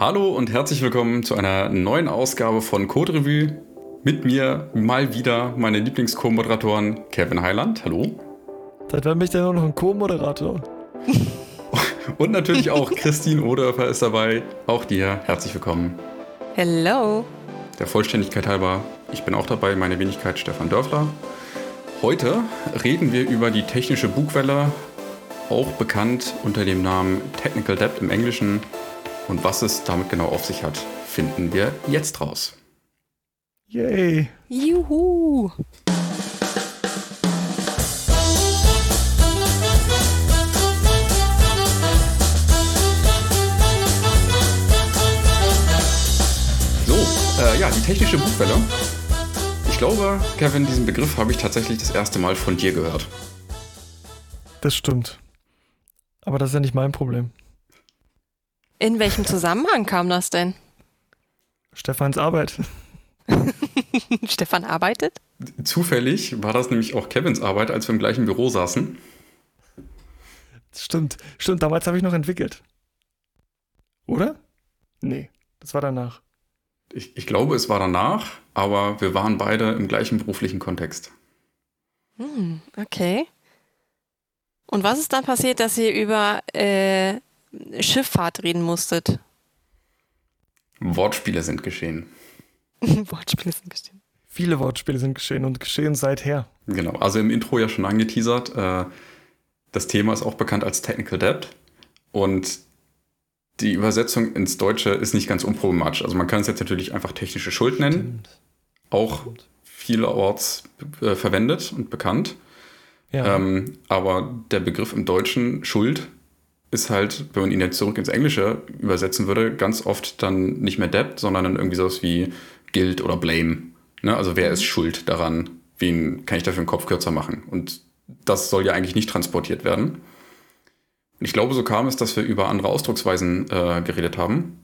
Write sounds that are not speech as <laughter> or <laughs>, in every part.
Hallo und herzlich willkommen zu einer neuen Ausgabe von Code Revue. Mit mir mal wieder meine Lieblings-Co-Moderatoren Kevin Heiland. Hallo. Seit wann bin ich denn nur noch ein Co-Moderator? <laughs> und natürlich auch Christine Odörfer ist dabei. Auch dir herzlich willkommen. Hello. Der Vollständigkeit halber, ich bin auch dabei, meine Wenigkeit Stefan Dörfler. Heute reden wir über die technische Bugwelle, auch bekannt unter dem Namen Technical Debt im Englischen. Und was es damit genau auf sich hat, finden wir jetzt raus. Yay! Juhu! So, äh, ja, die technische Buchwelle. Ich glaube, Kevin, diesen Begriff habe ich tatsächlich das erste Mal von dir gehört. Das stimmt. Aber das ist ja nicht mein Problem. In welchem Zusammenhang kam das denn? Stefans Arbeit. <laughs> Stefan arbeitet? Zufällig war das nämlich auch Kevins Arbeit, als wir im gleichen Büro saßen. Stimmt, stimmt, damals habe ich noch entwickelt. Oder? Nee, das war danach. Ich, ich, glaube, es war danach, aber wir waren beide im gleichen beruflichen Kontext. Hm, okay. Und was ist dann passiert, dass ihr über äh, Schifffahrt reden musstet? Wortspiele sind geschehen. <laughs> Wortspiele sind geschehen. Viele Wortspiele sind geschehen und geschehen seither. Genau, also im Intro ja schon angeteasert. Äh, das Thema ist auch bekannt als Technical Debt. Und die Übersetzung ins Deutsche ist nicht ganz unproblematisch. Also man kann es jetzt natürlich einfach technische Schuld nennen. Stimmt. Auch Stimmt. vielerorts äh, verwendet und bekannt. Ja. Ähm, aber der Begriff im Deutschen Schuld ist halt, wenn man ihn jetzt zurück ins Englische übersetzen würde, ganz oft dann nicht mehr Debt, sondern dann irgendwie sowas wie Guilt oder Blame. Ne? Also wer ist mhm. schuld daran? Wen kann ich dafür den Kopf kürzer machen? Und das soll ja eigentlich nicht transportiert werden. Und ich glaube, so kam es, dass wir über andere Ausdrucksweisen äh, geredet haben.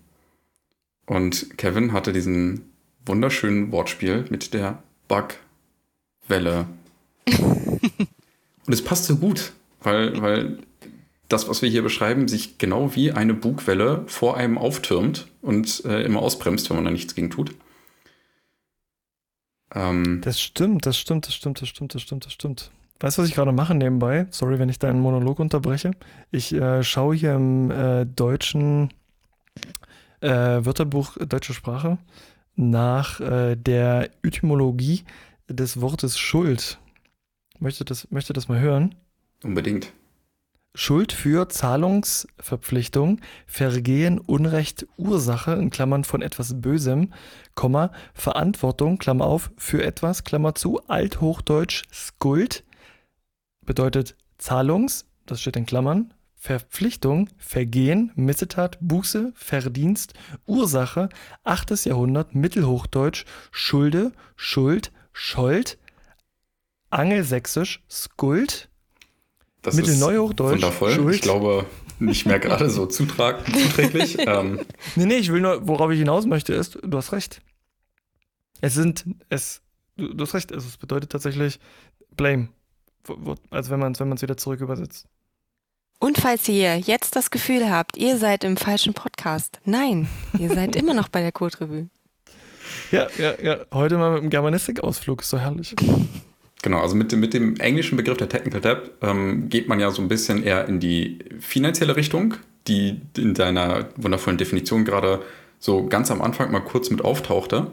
Und Kevin hatte diesen wunderschönen Wortspiel mit der Bugwelle. <laughs> Und es passt so gut, weil, weil das, was wir hier beschreiben, sich genau wie eine Bugwelle vor einem auftürmt und äh, immer ausbremst, wenn man da nichts gegen tut. Ähm, das stimmt, das stimmt, das stimmt, das stimmt, das stimmt, das stimmt. Weißt du, was ich gerade mache nebenbei? Sorry, wenn ich deinen Monolog unterbreche. Ich äh, schaue hier im äh, deutschen äh, Wörterbuch Deutsche Sprache nach äh, der Etymologie des Wortes Schuld. Möchte das, möchte das mal hören? Unbedingt. Schuld für Zahlungsverpflichtung, Vergehen, Unrecht, Ursache in Klammern von etwas Bösem, Komma, Verantwortung, Klammer auf, für etwas, Klammer zu, Althochdeutsch Skuld, bedeutet Zahlungs, das steht in Klammern, Verpflichtung, Vergehen, Missetat, Buße, Verdienst, Ursache, 8. Jahrhundert, Mittelhochdeutsch, Schulde, Schuld, Schold, Angelsächsisch, Skuld, das Mittelneuhochdeutsch. Wundervoll. Schuld. Ich glaube, nicht mehr gerade so <laughs> zuträglich. ähm. <laughs> Nee, nee, ich will nur, worauf ich hinaus möchte, ist, du hast recht. Es sind, es, du, du hast recht, also es bedeutet tatsächlich Blame. Also wenn man es wenn wieder zurück übersetzt. Und falls ihr jetzt das Gefühl habt, ihr seid im falschen Podcast, nein, ihr seid immer noch bei der Code Revue. <laughs> Ja, ja, ja. Heute mal mit dem Germanistik-Ausflug, ist so herrlich. Genau, also mit dem, mit dem englischen Begriff der Technical Debt ähm, geht man ja so ein bisschen eher in die finanzielle Richtung, die in deiner wundervollen Definition gerade so ganz am Anfang mal kurz mit auftauchte.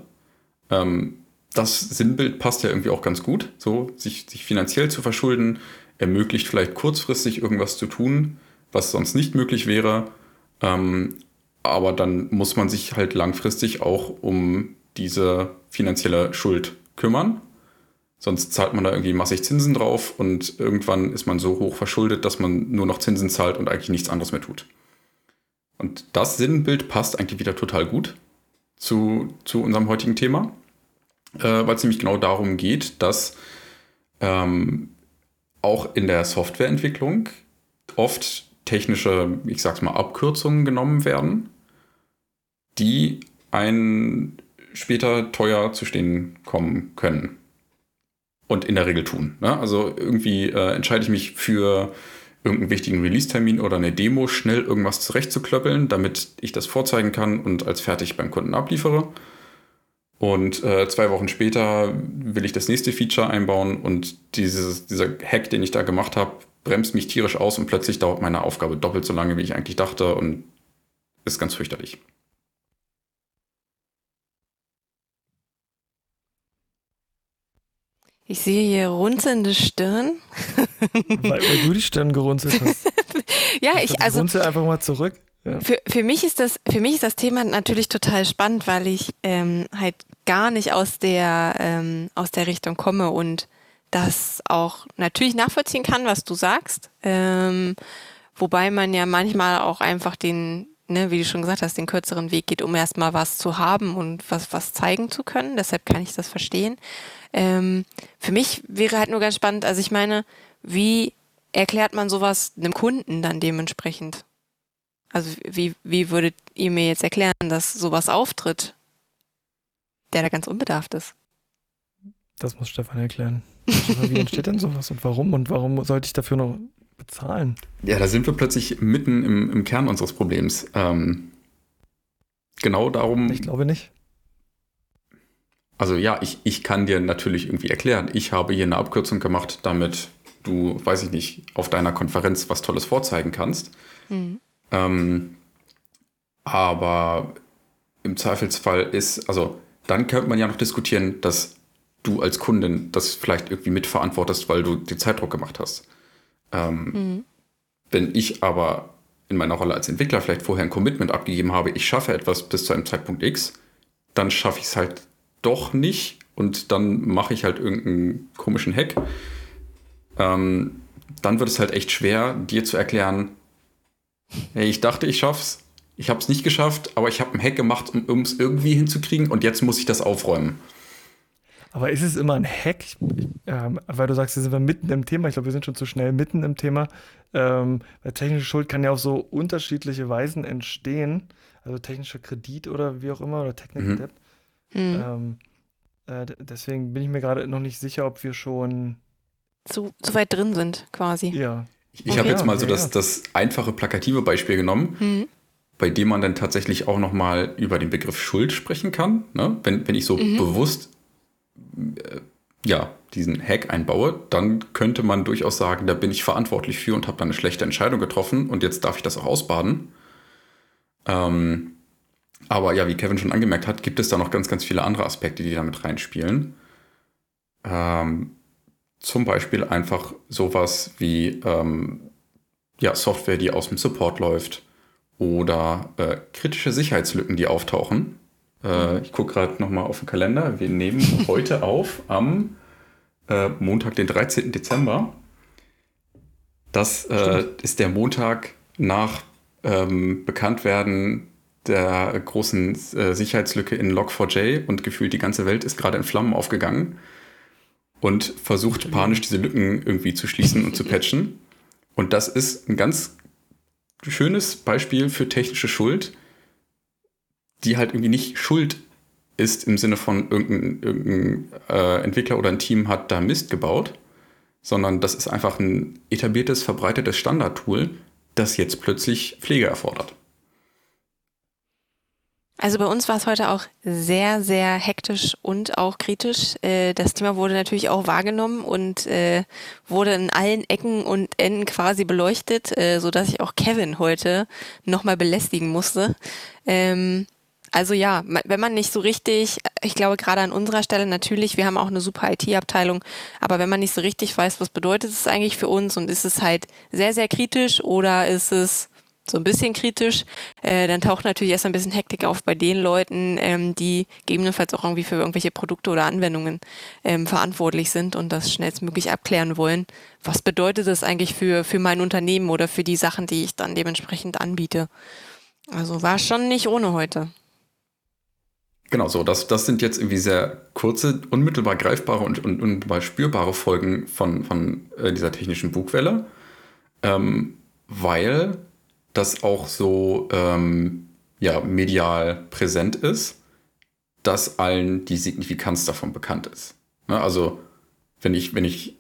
Ähm, das Sinnbild passt ja irgendwie auch ganz gut. So, sich, sich finanziell zu verschulden, ermöglicht vielleicht kurzfristig irgendwas zu tun, was sonst nicht möglich wäre. Ähm, aber dann muss man sich halt langfristig auch um diese finanzielle Schuld kümmern. Sonst zahlt man da irgendwie massig Zinsen drauf und irgendwann ist man so hoch verschuldet, dass man nur noch Zinsen zahlt und eigentlich nichts anderes mehr tut. Und das Sinnbild passt eigentlich wieder total gut zu, zu unserem heutigen Thema, äh, weil es nämlich genau darum geht, dass ähm, auch in der Softwareentwicklung oft technische, ich sag's mal, Abkürzungen genommen werden, die einen später teuer zu stehen kommen können und in der Regel tun. Ne? Also irgendwie äh, entscheide ich mich für irgendeinen wichtigen Release-Termin oder eine Demo schnell irgendwas zurechtzuklöppeln, damit ich das vorzeigen kann und als fertig beim Kunden abliefere. Und äh, zwei Wochen später will ich das nächste Feature einbauen und dieses, dieser Hack, den ich da gemacht habe, bremst mich tierisch aus und plötzlich dauert meine Aufgabe doppelt so lange, wie ich eigentlich dachte und ist ganz fürchterlich. Ich sehe hier runzelnde Stirn. weil, weil, du die Stirn gerunzelt hast. <laughs> ja, ich also. Runzel einfach mal zurück. Ja. Für, für, mich ist das, für mich ist das Thema natürlich total spannend, weil ich ähm, halt gar nicht aus der, ähm, aus der Richtung komme und das auch natürlich nachvollziehen kann, was du sagst. Ähm, wobei man ja manchmal auch einfach den, ne, wie du schon gesagt hast, den kürzeren Weg geht, um erstmal was zu haben und was, was zeigen zu können. Deshalb kann ich das verstehen. Ähm, für mich wäre halt nur ganz spannend, also ich meine, wie erklärt man sowas einem Kunden dann dementsprechend? Also wie, wie würdet ihr mir jetzt erklären, dass sowas auftritt, der da ganz unbedarft ist? Das muss Stefan erklären. wie entsteht denn sowas und warum? Und warum sollte ich dafür noch bezahlen? Ja, da sind wir plötzlich mitten im, im Kern unseres Problems. Ähm, genau darum. Ich glaube nicht. Also ja, ich, ich kann dir natürlich irgendwie erklären, ich habe hier eine Abkürzung gemacht, damit du, weiß ich nicht, auf deiner Konferenz was Tolles vorzeigen kannst. Mhm. Ähm, aber im Zweifelsfall ist, also dann könnte man ja noch diskutieren, dass du als Kundin das vielleicht irgendwie mitverantwortest, weil du die Zeitdruck gemacht hast. Ähm, mhm. Wenn ich aber in meiner Rolle als Entwickler vielleicht vorher ein Commitment abgegeben habe, ich schaffe etwas bis zu einem Zeitpunkt X, dann schaffe ich es halt doch nicht und dann mache ich halt irgendeinen komischen Hack, ähm, dann wird es halt echt schwer, dir zu erklären, hey, ich dachte, ich schaff's, ich habe es nicht geschafft, aber ich habe einen Hack gemacht, um es irgendwie hinzukriegen und jetzt muss ich das aufräumen. Aber ist es immer ein Hack? Ähm, weil du sagst, hier sind wir mitten im Thema. Ich glaube, wir sind schon zu schnell mitten im Thema. Ähm, weil technische Schuld kann ja auf so unterschiedliche Weisen entstehen. Also technischer Kredit oder wie auch immer oder Technical mhm. Debt. Mhm. Ähm, äh, deswegen bin ich mir gerade noch nicht sicher, ob wir schon zu, zu weit drin sind, quasi. Ja. Ich, ich okay. habe jetzt mal so das, das einfache, plakative Beispiel genommen, mhm. bei dem man dann tatsächlich auch nochmal über den Begriff Schuld sprechen kann. Ne? Wenn, wenn ich so mhm. bewusst äh, ja, diesen Hack einbaue, dann könnte man durchaus sagen, da bin ich verantwortlich für und habe dann eine schlechte Entscheidung getroffen und jetzt darf ich das auch ausbaden. Ähm, aber ja, wie Kevin schon angemerkt hat, gibt es da noch ganz, ganz viele andere Aspekte, die damit reinspielen. Ähm, zum Beispiel einfach sowas wie ähm, ja, Software, die aus dem Support läuft oder äh, kritische Sicherheitslücken, die auftauchen. Äh, ich gucke gerade nochmal auf den Kalender. Wir nehmen <laughs> heute auf am äh, Montag, den 13. Dezember. Das äh, ist der Montag nach ähm, Bekanntwerden der großen äh, Sicherheitslücke in Log4j und gefühlt die ganze Welt ist gerade in Flammen aufgegangen und versucht panisch diese Lücken irgendwie zu schließen und zu <laughs> patchen. Und das ist ein ganz schönes Beispiel für technische Schuld, die halt irgendwie nicht Schuld ist im Sinne von irgendein, irgendein äh, Entwickler oder ein Team hat da Mist gebaut, sondern das ist einfach ein etabliertes, verbreitetes Standardtool, das jetzt plötzlich Pflege erfordert. Also bei uns war es heute auch sehr, sehr hektisch und auch kritisch. Äh, das Thema wurde natürlich auch wahrgenommen und äh, wurde in allen Ecken und Enden quasi beleuchtet, äh, so dass ich auch Kevin heute nochmal belästigen musste. Ähm, also ja, wenn man nicht so richtig, ich glaube gerade an unserer Stelle natürlich, wir haben auch eine super IT-Abteilung, aber wenn man nicht so richtig weiß, was bedeutet es eigentlich für uns und ist es halt sehr, sehr kritisch oder ist es so ein bisschen kritisch, äh, dann taucht natürlich erst ein bisschen Hektik auf bei den Leuten, ähm, die gegebenenfalls auch irgendwie für irgendwelche Produkte oder Anwendungen ähm, verantwortlich sind und das schnellstmöglich abklären wollen. Was bedeutet das eigentlich für, für mein Unternehmen oder für die Sachen, die ich dann dementsprechend anbiete? Also war schon nicht ohne heute. Genau so, das, das sind jetzt irgendwie sehr kurze, unmittelbar greifbare und, und unmittelbar spürbare Folgen von, von äh, dieser technischen Bugwelle, ähm, weil das auch so ähm, ja, medial präsent ist, dass allen die Signifikanz davon bekannt ist. Ne? Also wenn ich, wenn ich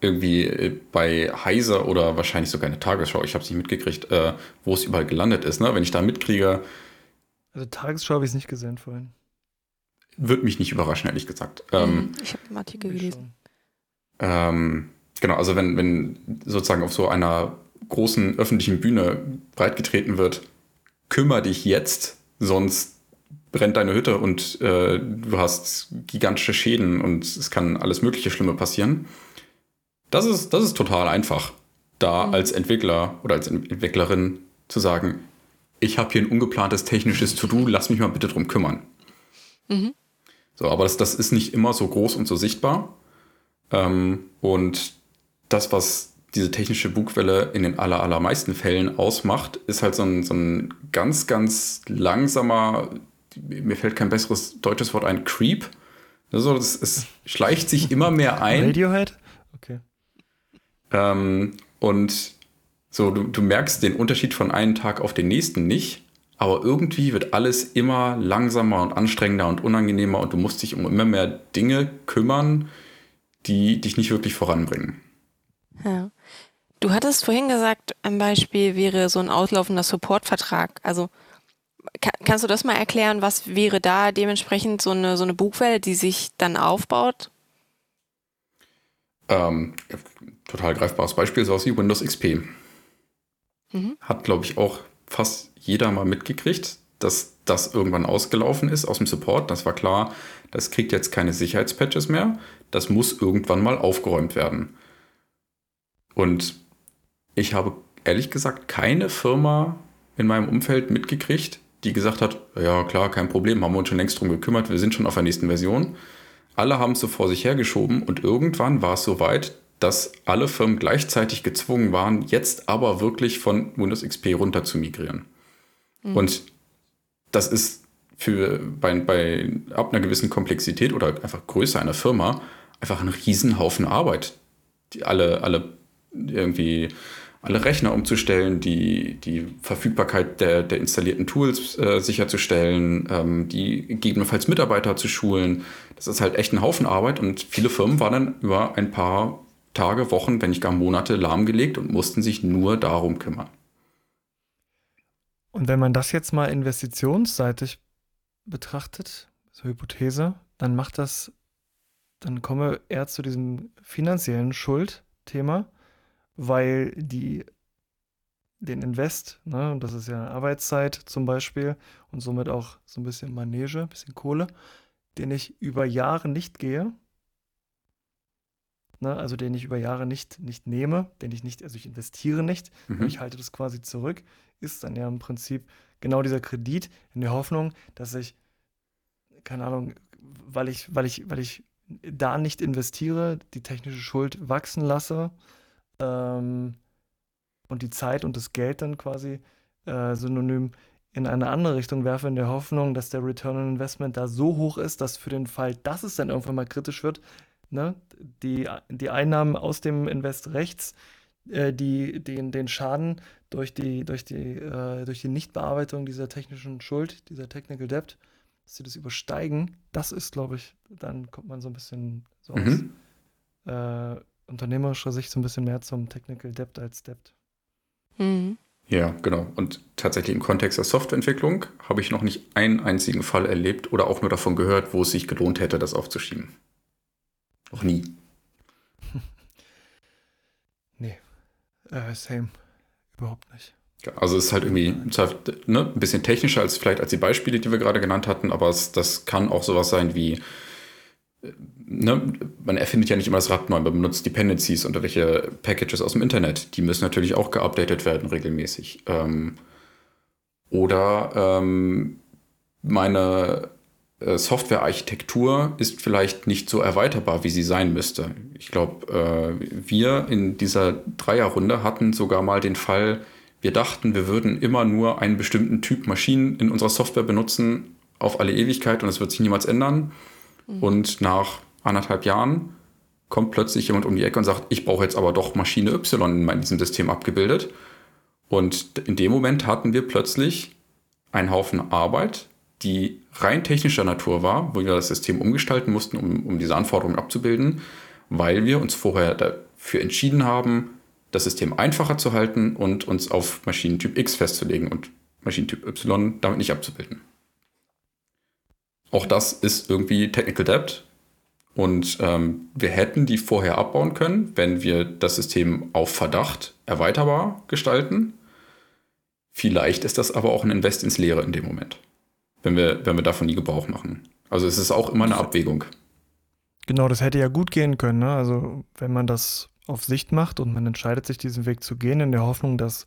irgendwie äh, bei Heiser oder wahrscheinlich sogar in der Tagesschau, ich habe es nicht mitgekriegt, äh, wo es überall gelandet ist. Ne? Wenn ich da mitkriege. Also Tagesschau habe ich es nicht gesehen vorhin. Würde mich nicht überraschen, ehrlich gesagt. Ähm, Mhm, ich habe einen Artikel gelesen. ähm, genau, also wenn, wenn sozusagen auf so einer großen öffentlichen Bühne breitgetreten wird, kümmere dich jetzt, sonst brennt deine Hütte und äh, du hast gigantische Schäden und es kann alles mögliche Schlimme passieren. Das ist, das ist total einfach, da als Entwickler oder als Entwicklerin zu sagen, ich habe hier ein ungeplantes technisches To-Do, lass mich mal bitte drum kümmern. So, aber das, das ist nicht immer so groß und so sichtbar. Ähm, und das, was diese technische Bugwelle in den aller, allermeisten Fällen ausmacht, ist halt so ein, so ein ganz, ganz langsamer, mir fällt kein besseres deutsches Wort ein, Creep. Also das, es schleicht sich immer mehr ein. Radiohead? Okay. Ähm, und so, du, du merkst den Unterschied von einem Tag auf den nächsten nicht, aber irgendwie wird alles immer langsamer und anstrengender und unangenehmer und du musst dich um immer mehr Dinge kümmern, die dich nicht wirklich voranbringen. Ja. Du hattest vorhin gesagt, ein Beispiel wäre so ein auslaufender Supportvertrag. Also ka kannst du das mal erklären, was wäre da dementsprechend so eine, so eine Bugwelle, die sich dann aufbaut? Ähm, total greifbares Beispiel ist aus wie Windows XP. Hat, glaube ich, auch fast jeder mal mitgekriegt, dass das irgendwann ausgelaufen ist aus dem Support. Das war klar, das kriegt jetzt keine Sicherheitspatches mehr. Das muss irgendwann mal aufgeräumt werden. Und ich habe ehrlich gesagt keine Firma in meinem Umfeld mitgekriegt, die gesagt hat, ja klar, kein Problem, haben wir uns schon längst drum gekümmert, wir sind schon auf der nächsten Version. Alle haben es so vor sich hergeschoben und irgendwann war es soweit, dass alle Firmen gleichzeitig gezwungen waren, jetzt aber wirklich von Windows XP runter zu migrieren. Und das ist für bei, bei ab einer gewissen Komplexität oder einfach Größe einer Firma einfach ein Riesenhaufen Arbeit. Die alle, alle irgendwie alle Rechner umzustellen, die, die Verfügbarkeit der, der installierten Tools äh, sicherzustellen, ähm, die gegebenenfalls Mitarbeiter zu schulen. Das ist halt echt ein Haufen Arbeit und viele Firmen waren dann über ein paar Tage, Wochen, wenn nicht gar Monate lahmgelegt und mussten sich nur darum kümmern. Und wenn man das jetzt mal investitionsseitig betrachtet, so Hypothese, dann macht das, dann kommen wir eher zu diesem finanziellen Schuldthema, weil die den Invest, ne, und das ist ja Arbeitszeit zum Beispiel und somit auch so ein bisschen Manege, ein bisschen Kohle, den ich über Jahre nicht gehe, ne, also den ich über Jahre nicht, nicht nehme, den ich nicht, also ich investiere nicht, Mhm. ich halte das quasi zurück, ist dann ja im Prinzip genau dieser Kredit in der Hoffnung, dass ich, keine Ahnung, weil ich, weil ich, weil ich da nicht investiere, die technische Schuld wachsen lasse ähm, und die Zeit und das Geld dann quasi äh, synonym in eine andere Richtung werfe, in der Hoffnung, dass der Return on Investment da so hoch ist, dass für den Fall, dass es dann irgendwann mal kritisch wird, ne, die, die Einnahmen aus dem Invest rechts, äh, die, den, den Schaden durch die, durch die, äh, durch die Nichtbearbeitung dieser technischen Schuld, dieser Technical Debt, dass sie das übersteigen, das ist, glaube ich, dann kommt man so ein bisschen so Mhm. aus äh, unternehmerischer Sicht so ein bisschen mehr zum Technical Debt als Debt. Mhm. Ja, genau. Und tatsächlich im Kontext der Softwareentwicklung habe ich noch nicht einen einzigen Fall erlebt oder auch nur davon gehört, wo es sich gelohnt hätte, das aufzuschieben. Noch nie. <laughs> Nee, äh, same. Überhaupt nicht. Also es ist halt irgendwie Zweifel, ne, ein bisschen technischer als vielleicht als die Beispiele, die wir gerade genannt hatten, aber es, das kann auch sowas sein wie, ne, man erfindet ja nicht immer das Rad neu, man benutzt Dependencies und welche Packages aus dem Internet. Die müssen natürlich auch geupdatet werden regelmäßig. Ähm, oder ähm, meine äh, Softwarearchitektur ist vielleicht nicht so erweiterbar, wie sie sein müsste. Ich glaube, äh, wir in dieser Dreierrunde hatten sogar mal den Fall, wir dachten, wir würden immer nur einen bestimmten Typ Maschinen in unserer Software benutzen auf alle Ewigkeit und es wird sich niemals ändern. Und nach anderthalb Jahren kommt plötzlich jemand um die Ecke und sagt, ich brauche jetzt aber doch Maschine Y in diesem System abgebildet. Und in dem Moment hatten wir plötzlich einen Haufen Arbeit, die rein technischer Natur war, wo wir das System umgestalten mussten, um, um diese Anforderungen abzubilden. weil wir uns vorher dafür entschieden haben, das System einfacher zu halten und uns auf Maschinentyp X festzulegen und Maschinentyp Y damit nicht abzubilden. Auch das ist irgendwie Technical Debt. Und ähm, wir hätten die vorher abbauen können, wenn wir das System auf Verdacht erweiterbar gestalten. Vielleicht ist das aber auch ein Invest ins Leere in dem Moment, wenn wir, wenn wir davon nie Gebrauch machen. Also es ist auch immer eine Abwägung. Genau, das hätte ja gut gehen können. Ne? Also wenn man das auf Sicht macht und man entscheidet sich, diesen Weg zu gehen, in der Hoffnung, dass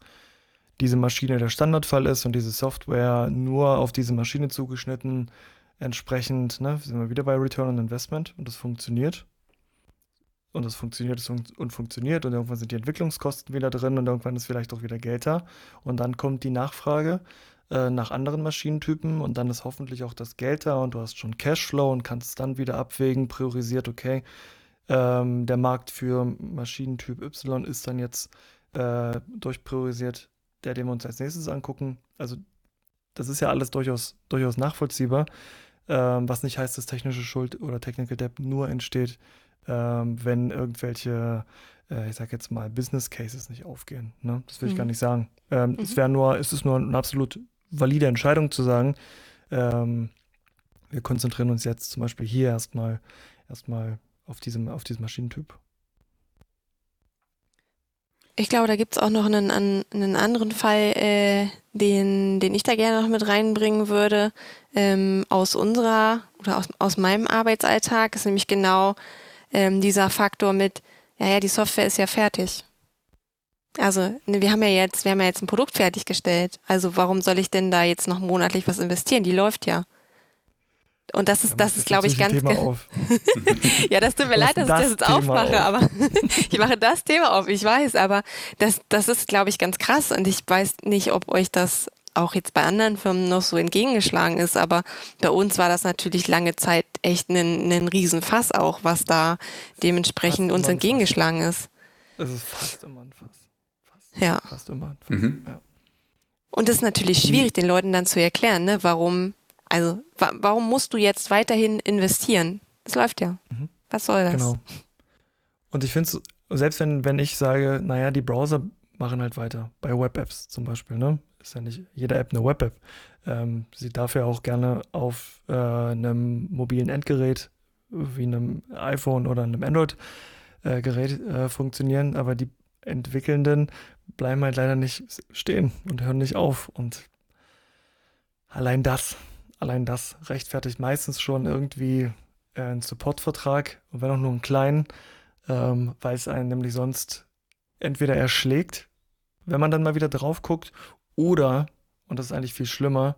diese Maschine der Standardfall ist und diese Software nur auf diese Maschine zugeschnitten, entsprechend, ne, sind wir wieder bei Return on Investment und das funktioniert. Und das funktioniert und funktioniert und irgendwann sind die Entwicklungskosten wieder drin und irgendwann ist vielleicht auch wieder Geld da. Und dann kommt die Nachfrage äh, nach anderen Maschinentypen und dann ist hoffentlich auch das Geld da und du hast schon Cashflow und kannst dann wieder abwägen, priorisiert, okay, ähm, der Markt für Maschinentyp Y ist dann jetzt äh, durchpriorisiert, der, den wir uns als nächstes angucken. Also das ist ja alles durchaus, durchaus nachvollziehbar, ähm, was nicht heißt, dass technische Schuld oder Technical Debt nur entsteht, ähm, wenn irgendwelche, äh, ich sag jetzt mal, Business Cases nicht aufgehen. Ne? Das will mhm. ich gar mhm. nicht sagen. Ähm, mhm. Es wäre nur, es ist nur eine absolut valide Entscheidung zu sagen, ähm, wir konzentrieren uns jetzt zum Beispiel hier erstmal erstmal auf diesem, auf diesem Maschinentyp. Ich glaube, da gibt es auch noch einen, einen anderen Fall, äh, den, den ich da gerne noch mit reinbringen würde, ähm, aus unserer oder aus, aus meinem Arbeitsalltag, ist nämlich genau ähm, dieser Faktor mit, ja, ja, die Software ist ja fertig. Also, ne, wir haben ja jetzt, wir haben ja jetzt ein Produkt fertiggestellt. Also, warum soll ich denn da jetzt noch monatlich was investieren? Die läuft ja. Und das ist, das ist, glaube ich, ganz. Thema auf. <laughs> ja, das tut mir leid, dass ich das jetzt Thema aufmache, auf. aber <laughs> ich mache das Thema auf, ich weiß, aber das, das ist, glaube ich, ganz krass und ich weiß nicht, ob euch das auch jetzt bei anderen Firmen noch so entgegengeschlagen ist, aber bei uns war das natürlich lange Zeit echt ein, ein Riesenfass auch, was da dementsprechend uns entgegengeschlagen ist. Es ist fast immer ein Fass. Fast, ja. Fast immer ein Fass. Mhm. ja. Und das ist natürlich schwierig, den Leuten dann zu erklären, ne, warum also, wa warum musst du jetzt weiterhin investieren? Das läuft ja. Mhm. Was soll das? Genau. Und ich finde es, selbst wenn, wenn ich sage, naja, die Browser machen halt weiter, bei Web-Apps zum Beispiel, ne? Ist ja nicht jede App eine Web-App. Ähm, sie darf ja auch gerne auf äh, einem mobilen Endgerät wie einem iPhone oder einem Android-Gerät äh, äh, funktionieren, aber die Entwickelnden bleiben halt leider nicht stehen und hören nicht auf. Und allein das Allein das rechtfertigt meistens schon irgendwie äh, einen Supportvertrag, und wenn auch nur einen kleinen, ähm, weil es einen nämlich sonst entweder erschlägt, wenn man dann mal wieder drauf guckt, oder, und das ist eigentlich viel schlimmer,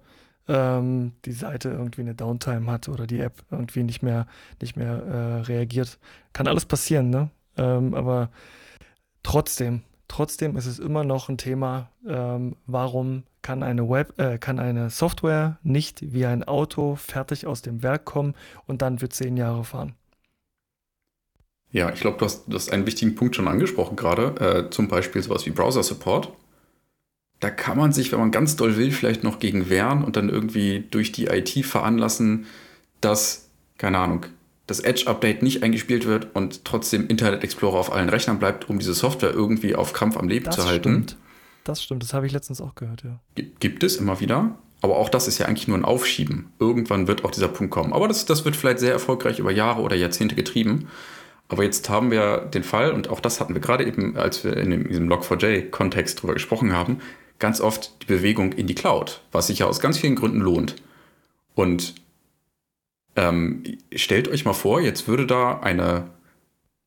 ähm, die Seite irgendwie eine Downtime hat oder die App irgendwie nicht mehr, nicht mehr äh, reagiert. Kann alles passieren, ne? Ähm, aber trotzdem, trotzdem ist es immer noch ein Thema, ähm, warum kann eine, Web, äh, kann eine Software nicht wie ein Auto fertig aus dem Werk kommen und dann für zehn Jahre fahren. Ja, ich glaube, du hast, du hast einen wichtigen Punkt schon angesprochen gerade, äh, zum Beispiel sowas wie Browser Support. Da kann man sich, wenn man ganz doll will, vielleicht noch gegen wehren und dann irgendwie durch die IT veranlassen, dass, keine Ahnung, das Edge-Update nicht eingespielt wird und trotzdem Internet Explorer auf allen Rechnern bleibt, um diese Software irgendwie auf Krampf am Leben das zu halten. Stimmt. Das stimmt, das habe ich letztens auch gehört, ja. Gibt es immer wieder. Aber auch das ist ja eigentlich nur ein Aufschieben. Irgendwann wird auch dieser Punkt kommen. Aber das, das wird vielleicht sehr erfolgreich über Jahre oder Jahrzehnte getrieben. Aber jetzt haben wir den Fall, und auch das hatten wir gerade eben, als wir in diesem Log4j-Kontext drüber gesprochen haben, ganz oft die Bewegung in die Cloud, was sich ja aus ganz vielen Gründen lohnt. Und ähm, stellt euch mal vor, jetzt würde da eine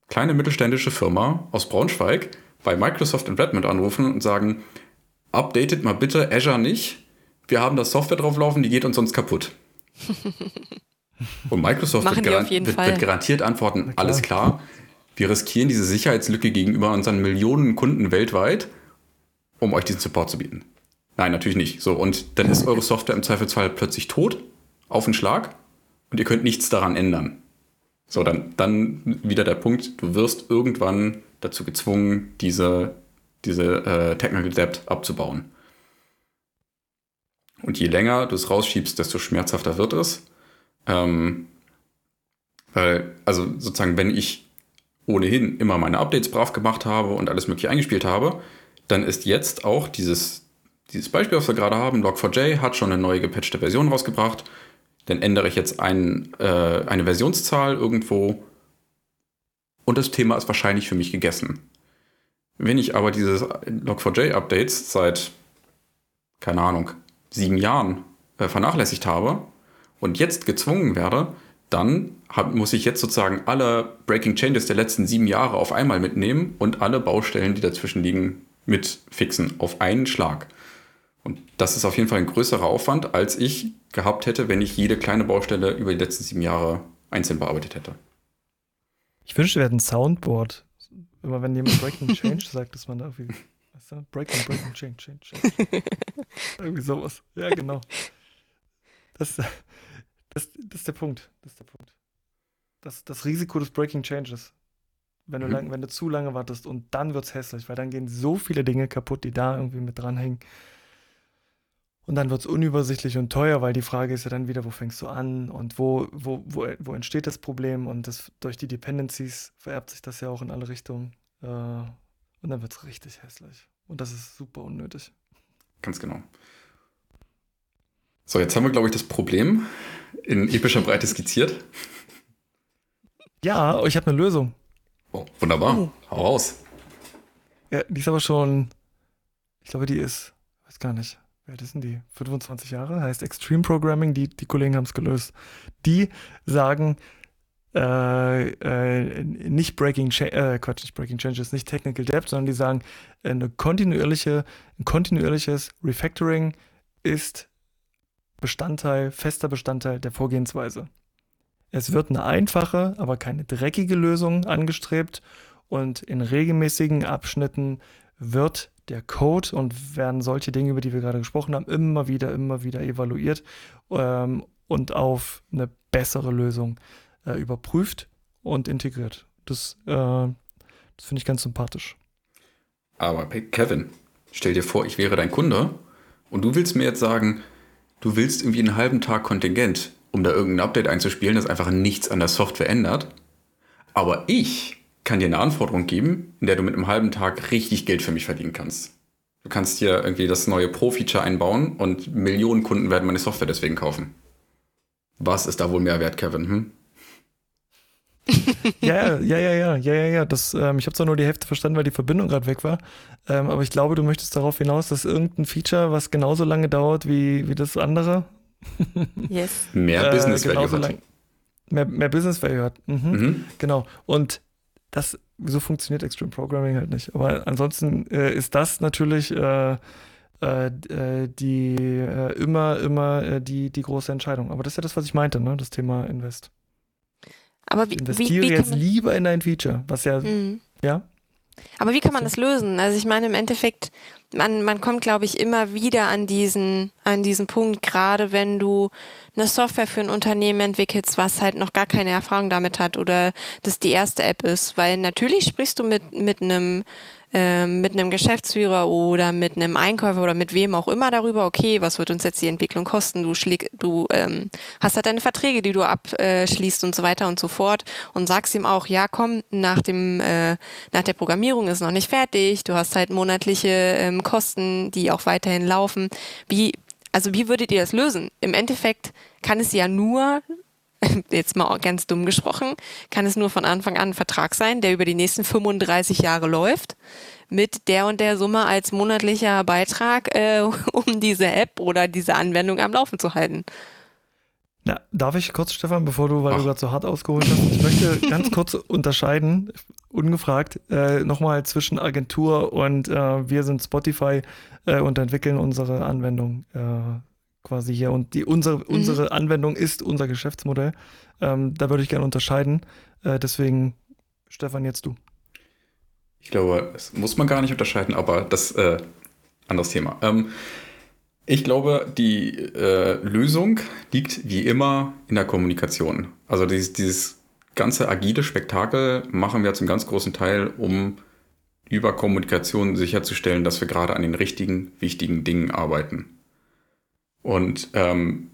kleine mittelständische Firma aus Braunschweig bei Microsoft in Redmond anrufen und sagen, updatet mal bitte Azure nicht. Wir haben da Software drauf laufen, die geht uns sonst kaputt. <laughs> Und Microsoft wird, garan wird, wird, garantiert antworten, klar. alles klar, wir riskieren diese Sicherheitslücke gegenüber unseren Millionen Kunden weltweit, um euch diesen Support zu bieten. Nein, natürlich nicht. So, und dann ist eure Software im Zweifelsfall plötzlich tot, auf den Schlag, und ihr könnt nichts daran ändern. So, dann, dann wieder der Punkt, du wirst irgendwann dazu gezwungen, diese, diese äh, Technical Debt abzubauen. Und je länger du es rausschiebst, desto schmerzhafter wird es. Ähm, weil, also sozusagen, wenn ich ohnehin immer meine Updates brav gemacht habe und alles mögliche eingespielt habe, dann ist jetzt auch dieses, dieses Beispiel, was wir gerade haben, Log4j hat schon eine neue gepatchte Version rausgebracht. Dann ändere ich jetzt ein, äh, eine Versionszahl irgendwo und das Thema ist wahrscheinlich für mich gegessen. Wenn ich aber diese Log4j-Updates seit, keine Ahnung, sieben Jahren äh, vernachlässigt habe und jetzt gezwungen werde, dann hab, muss ich jetzt sozusagen alle Breaking Changes der letzten sieben Jahre auf einmal mitnehmen und alle Baustellen, die dazwischen liegen, mit fixen auf einen Schlag. Und das ist auf jeden Fall ein größerer Aufwand, als ich gehabt hätte, wenn ich jede kleine Baustelle über die letzten sieben Jahre einzeln bearbeitet hätte. Ich wünschte, wir hätten ein Soundboard. Immer wenn jemand Breaking Change sagt, dass man da irgendwie. Weißt du? Breaking, Breaking Change, Change, Change. <laughs> irgendwie sowas. Ja, genau. Das, das, das ist der Punkt. Das ist der Punkt. Das, das Risiko des Breaking Changes. Wenn du, mhm. lang, wenn du zu lange wartest und dann wird es hässlich, weil dann gehen so viele Dinge kaputt, die da irgendwie mit dranhängen. Und dann wird es unübersichtlich und teuer, weil die Frage ist ja dann wieder, wo fängst du an und wo, wo, wo, wo entsteht das Problem? Und das, durch die Dependencies vererbt sich das ja auch in alle Richtungen. Äh, und dann wird es richtig hässlich. Und das ist super unnötig. Ganz genau. So, jetzt haben wir, glaube ich, das Problem in epischer Breite skizziert. Ja, ich habe eine Lösung. Oh, wunderbar. Oh. Hau raus. Ja, die ist aber schon, ich glaube, die ist, weiß gar nicht, wie alt denn die? 25 Jahre, heißt Extreme Programming, die, die Kollegen haben es gelöst. Die sagen, äh, äh, nicht Breaking äh, Quatsch, nicht Breaking Changes, nicht Technical Debt, sondern die sagen, eine kontinuierliche, ein kontinuierliches Refactoring ist Bestandteil, fester Bestandteil der Vorgehensweise. Es wird eine einfache, aber keine dreckige Lösung angestrebt und in regelmäßigen Abschnitten wird der Code und werden solche Dinge, über die wir gerade gesprochen haben, immer wieder, immer wieder evaluiert ähm, und auf eine bessere Lösung äh, überprüft und integriert. Das, äh, das finde ich ganz sympathisch. Aber Kevin, stell dir vor, ich wäre dein Kunde und du willst mir jetzt sagen, du willst irgendwie einen halben Tag Kontingent, um da irgendein Update einzuspielen, das einfach nichts an der Software ändert. Aber ich kann dir eine Anforderung geben, in der du mit einem halben Tag richtig Geld für mich verdienen kannst. Du kannst hier irgendwie das neue Pro-Feature einbauen und Millionen Kunden werden meine Software deswegen kaufen. Was ist da wohl mehr wert, Kevin? Hm? <laughs> ja, ja, ja, ja, ja, ja, ja. Das, ähm, ich habe zwar nur die Hälfte verstanden, weil die Verbindung gerade weg war. Ähm, aber ich glaube, du möchtest darauf hinaus, dass irgendein Feature, was genauso lange dauert wie, wie das andere. yes. Mehr äh, Business Value hat. Lang, mehr, mehr Business Value hat. Mhm. Mhm. Genau. Und das, so funktioniert Extreme Programming halt nicht. Aber ansonsten äh, ist das natürlich äh, äh, äh die äh, immer, immer die, die große Entscheidung. Aber das ist ja das, was ich meinte, ne? das Thema Invest. Aber wie, ich investiere wie, wie jetzt lieber in ein Feature, was ja, mhm. ja. Aber wie kann man das lösen? Also ich meine, im Endeffekt, man, man kommt, glaube ich, immer wieder an diesen, an diesen Punkt, gerade wenn du eine Software für ein Unternehmen entwickelst, was halt noch gar keine Erfahrung damit hat oder das die erste App ist. Weil natürlich sprichst du mit, mit einem ähm, mit einem Geschäftsführer oder mit einem Einkäufer oder mit wem auch immer darüber, okay, was wird uns jetzt die Entwicklung kosten? Du, schläg, du ähm, hast halt deine Verträge, die du abschließt und so weiter und so fort und sagst ihm auch, ja, komm, nach dem äh, nach der Programmierung ist noch nicht fertig, du hast halt monatliche ähm, Kosten, die auch weiterhin laufen. Wie also wie würdet ihr das lösen? Im Endeffekt kann es ja nur <laughs> jetzt mal ganz dumm gesprochen, kann es nur von Anfang an ein Vertrag sein, der über die nächsten 35 Jahre läuft, mit der und der Summe als monatlicher Beitrag, äh, <laughs> um diese App oder diese Anwendung am Laufen zu halten. Na, darf ich kurz, Stefan, bevor du, weil Ach. du gerade so hart ausgeholt hast, ich möchte <laughs> ganz kurz unterscheiden, ungefragt, äh, nochmal zwischen Agentur und äh, wir sind Spotify äh, und entwickeln unsere Anwendung. Äh, quasi hier. Und die, unsere, mhm. unsere Anwendung ist unser Geschäftsmodell. Ähm, da würde ich gerne unterscheiden. Äh, deswegen, Stefan, jetzt du. Ich glaube, das muss man gar nicht unterscheiden, aber das äh, anderes Thema. Ähm, ich glaube, die äh, Lösung liegt wie immer in der Kommunikation. Also dieses, dieses ganze agile Spektakel machen wir zum ganz großen Teil, um über Kommunikation sicherzustellen, dass wir gerade an den richtigen, wichtigen Dingen arbeiten. Und ähm,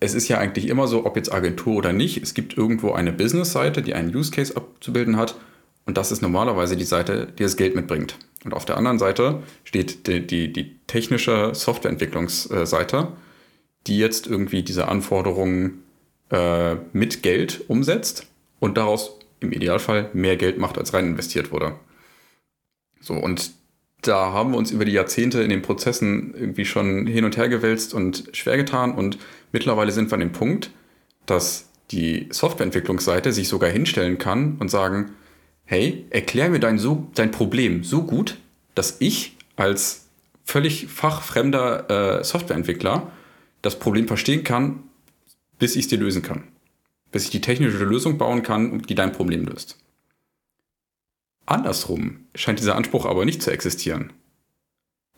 es ist ja eigentlich immer so, ob jetzt Agentur oder nicht, es gibt irgendwo eine Business-Seite, die einen Use Case abzubilden hat. Und das ist normalerweise die Seite, die das Geld mitbringt. Und auf der anderen Seite steht die, die, die technische Softwareentwicklungsseite, die jetzt irgendwie diese Anforderungen äh, mit Geld umsetzt und daraus im Idealfall mehr Geld macht, als rein investiert wurde. So, und da haben wir uns über die Jahrzehnte in den Prozessen irgendwie schon hin und her gewälzt und schwer getan. Und mittlerweile sind wir an dem Punkt, dass die Softwareentwicklungsseite sich sogar hinstellen kann und sagen, hey, erklär mir dein, so, dein Problem so gut, dass ich als völlig fachfremder äh, Softwareentwickler das Problem verstehen kann, bis ich es dir lösen kann. Bis ich die technische Lösung bauen kann, die dein Problem löst. Andersrum scheint dieser Anspruch aber nicht zu existieren.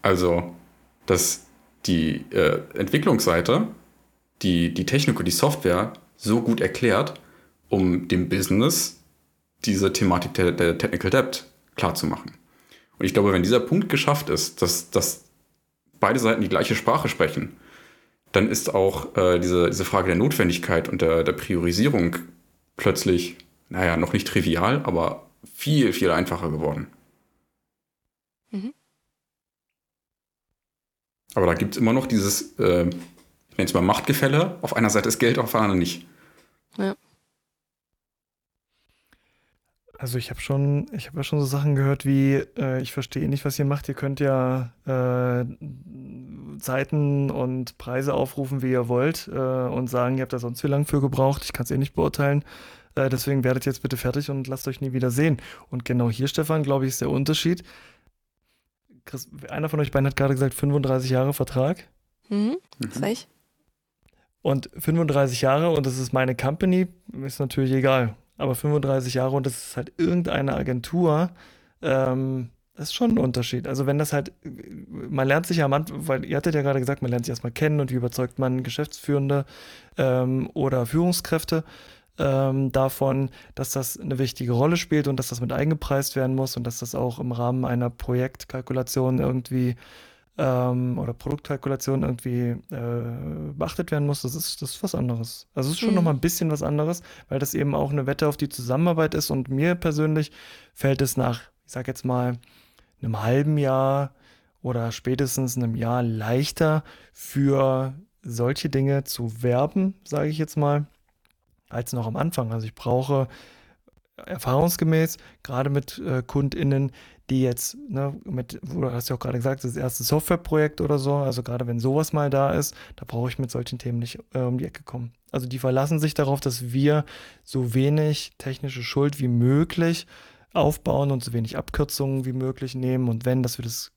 Also, dass die äh, Entwicklungsseite die, die Technik und die Software so gut erklärt, um dem Business diese Thematik der, der Technical Debt klarzumachen. Und ich glaube, wenn dieser Punkt geschafft ist, dass, dass beide Seiten die gleiche Sprache sprechen, dann ist auch äh, diese, diese Frage der Notwendigkeit und der, der Priorisierung plötzlich, naja, noch nicht trivial, aber viel, viel einfacher geworden. Mhm. Aber da gibt es immer noch dieses, äh, ich nenne es mal Machtgefälle. Auf einer Seite ist Geld, auf der anderen nicht. Ja. Also ich habe schon, ich habe ja schon so Sachen gehört wie, äh, ich verstehe nicht, was ihr macht. Ihr könnt ja äh, Zeiten und Preise aufrufen, wie ihr wollt äh, und sagen, ihr habt da sonst wie lange für gebraucht. Ich kann es eh nicht beurteilen. Äh, deswegen werdet jetzt bitte fertig und lasst euch nie wieder sehen. Und genau hier, Stefan, glaube ich, ist der Unterschied. Chris, einer von euch beiden hat gerade gesagt, 35 Jahre Vertrag. Mhm, das mhm. ich. Und 35 Jahre und das ist meine Company, ist natürlich egal. Aber 35 Jahre und das ist halt irgendeine Agentur, ähm, das ist schon ein Unterschied. Also wenn das halt, man lernt sich ja am Anfang, weil ihr hattet ja gerade gesagt, man lernt sich erstmal kennen und wie überzeugt man Geschäftsführende ähm, oder Führungskräfte ähm, davon, dass das eine wichtige Rolle spielt und dass das mit eingepreist werden muss und dass das auch im Rahmen einer Projektkalkulation irgendwie ähm, oder Produktkalkulation irgendwie äh, beachtet werden muss, das ist, das ist was anderes. Also es ist schon mhm. nochmal ein bisschen was anderes, weil das eben auch eine Wette auf die Zusammenarbeit ist und mir persönlich fällt es nach, ich sag jetzt mal, einem halben Jahr oder spätestens einem Jahr leichter für solche Dinge zu werben, sage ich jetzt mal, als noch am Anfang. Also ich brauche erfahrungsgemäß, gerade mit äh, KundInnen, die jetzt, ne, mit, du hast ja auch gerade gesagt, das erste Softwareprojekt oder so, also gerade wenn sowas mal da ist, da brauche ich mit solchen Themen nicht äh, um die Ecke kommen. Also die verlassen sich darauf, dass wir so wenig technische Schuld wie möglich aufbauen und so wenig Abkürzungen wie möglich nehmen und wenn, dass wir das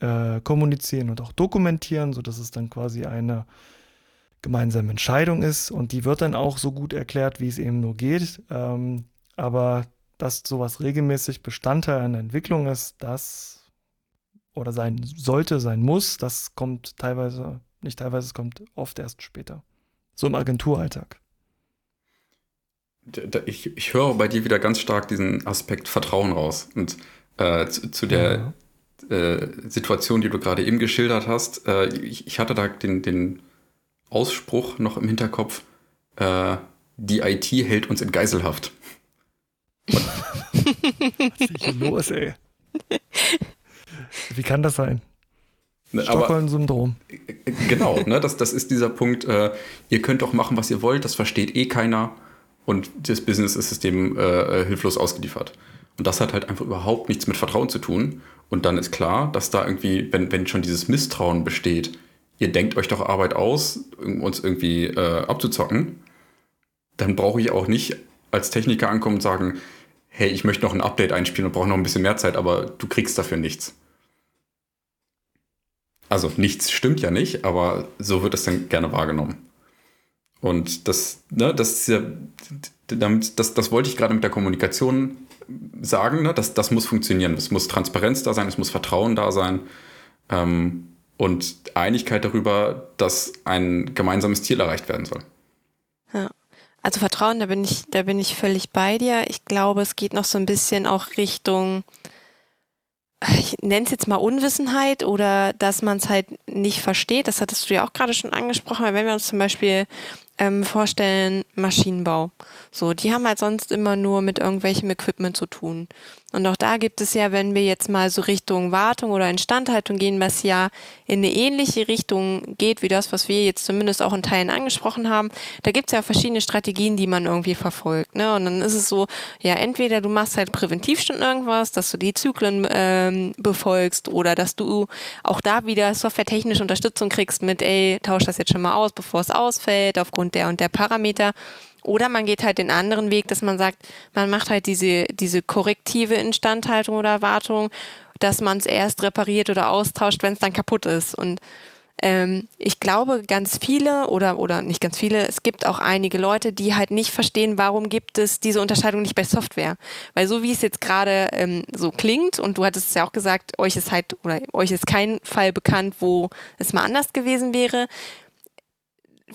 äh, kommunizieren und auch dokumentieren, sodass es dann quasi eine gemeinsame Entscheidung ist und die wird dann auch so gut erklärt, wie es eben nur geht. Ähm, aber dass sowas regelmäßig Bestandteil einer Entwicklung ist, das oder sein sollte, sein muss, das kommt teilweise, nicht teilweise, es kommt oft erst später. So im Agenturalltag. Ich, ich höre bei dir wieder ganz stark diesen Aspekt Vertrauen raus. Und äh, zu, zu, der ja. äh, Situation, die du gerade eben geschildert hast, äh, ich, ich, hatte da den, den Ausspruch noch im Hinterkopf, äh, die IT hält uns in Geiselhaft. Was ist hier los, ey? Wie kann das sein? Ne, Stockholm-Syndrom. Genau, ne, das, das ist dieser Punkt, äh, ihr könnt doch machen, was ihr wollt, das versteht eh keiner und das Business ist dem äh, hilflos ausgeliefert. Und das hat halt einfach überhaupt nichts mit Vertrauen zu tun. Und dann ist klar, dass da irgendwie, wenn, wenn schon dieses Misstrauen besteht, ihr denkt euch doch Arbeit aus, uns irgendwie äh, abzuzocken, dann brauche ich auch nicht als Techniker ankommen und sagen, hey, ich möchte noch ein Update einspielen und brauche noch ein bisschen mehr Zeit, aber du kriegst dafür nichts. Also nichts stimmt ja nicht, aber so wird es dann gerne wahrgenommen. Und das, ne, das ist ja, damit, das, das wollte ich gerade mit der Kommunikation sagen, ne? das, das muss funktionieren. Es muss Transparenz da sein, es muss Vertrauen da sein. Ähm, und Einigkeit darüber, dass ein gemeinsames Ziel erreicht werden soll. Ja. Also Vertrauen, da bin ich, da bin ich völlig bei dir. Ich glaube, es geht noch so ein bisschen auch Richtung, ich nenne es jetzt mal Unwissenheit oder dass man es halt nicht versteht. Das hattest du ja auch gerade schon angesprochen, weil wenn wir uns zum Beispiel ähm, vorstellen, Maschinenbau. So, die haben halt sonst immer nur mit irgendwelchem Equipment zu tun. Und auch da gibt es ja, wenn wir jetzt mal so Richtung Wartung oder Instandhaltung gehen, was ja in eine ähnliche Richtung geht wie das, was wir jetzt zumindest auch in Teilen angesprochen haben, da gibt es ja verschiedene Strategien, die man irgendwie verfolgt. Ne? Und dann ist es so, ja, entweder du machst halt präventiv schon irgendwas, dass du die Zyklen ähm, befolgst oder dass du auch da wieder softwaretechnische Unterstützung kriegst mit, ey, tausch das jetzt schon mal aus, bevor es ausfällt, aufgrund der und der Parameter. Oder man geht halt den anderen Weg, dass man sagt, man macht halt diese, diese korrektive Instandhaltung oder Wartung, dass man es erst repariert oder austauscht, wenn es dann kaputt ist. Und ähm, ich glaube, ganz viele oder, oder nicht ganz viele, es gibt auch einige Leute, die halt nicht verstehen, warum gibt es diese Unterscheidung nicht bei Software. Weil so wie es jetzt gerade ähm, so klingt, und du hattest es ja auch gesagt, euch ist halt, oder euch ist kein Fall bekannt, wo es mal anders gewesen wäre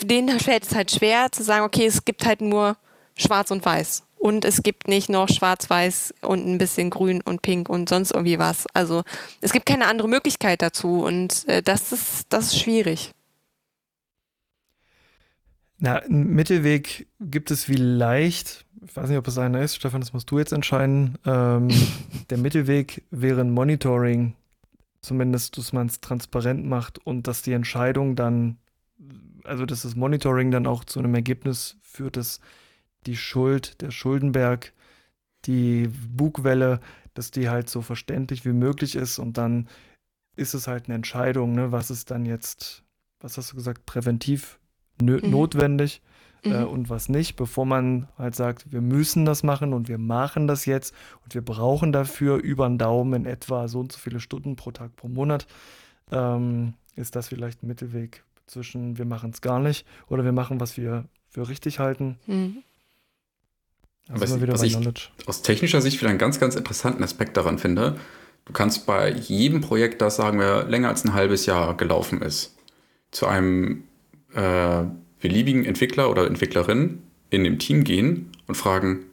denen fällt es halt schwer zu sagen, okay, es gibt halt nur schwarz und weiß. Und es gibt nicht noch schwarz-weiß und ein bisschen grün und pink und sonst irgendwie was. Also es gibt keine andere Möglichkeit dazu und äh, das, ist, das ist schwierig. Na, einen Mittelweg gibt es vielleicht, ich weiß nicht, ob es einer ist, Stefan, das musst du jetzt entscheiden. Ähm, <laughs> der Mittelweg wäre ein Monitoring, zumindest, dass man es transparent macht und dass die Entscheidung dann also dass das Monitoring dann auch zu einem Ergebnis führt, dass die Schuld, der Schuldenberg, die Bugwelle, dass die halt so verständlich wie möglich ist und dann ist es halt eine Entscheidung, ne, was ist dann jetzt, was hast du gesagt, präventiv mhm. notwendig äh, mhm. und was nicht, bevor man halt sagt, wir müssen das machen und wir machen das jetzt und wir brauchen dafür über den Daumen in etwa so und so viele Stunden pro Tag pro Monat, ähm, ist das vielleicht ein Mittelweg, zwischen wir machen es gar nicht oder wir machen, was wir für richtig halten. Mhm. Also was, was ich aus technischer Sicht wieder einen ganz, ganz interessanten Aspekt daran finde, du kannst bei jedem Projekt, das sagen wir länger als ein halbes Jahr gelaufen ist, zu einem äh, beliebigen Entwickler oder Entwicklerin in dem Team gehen und fragen,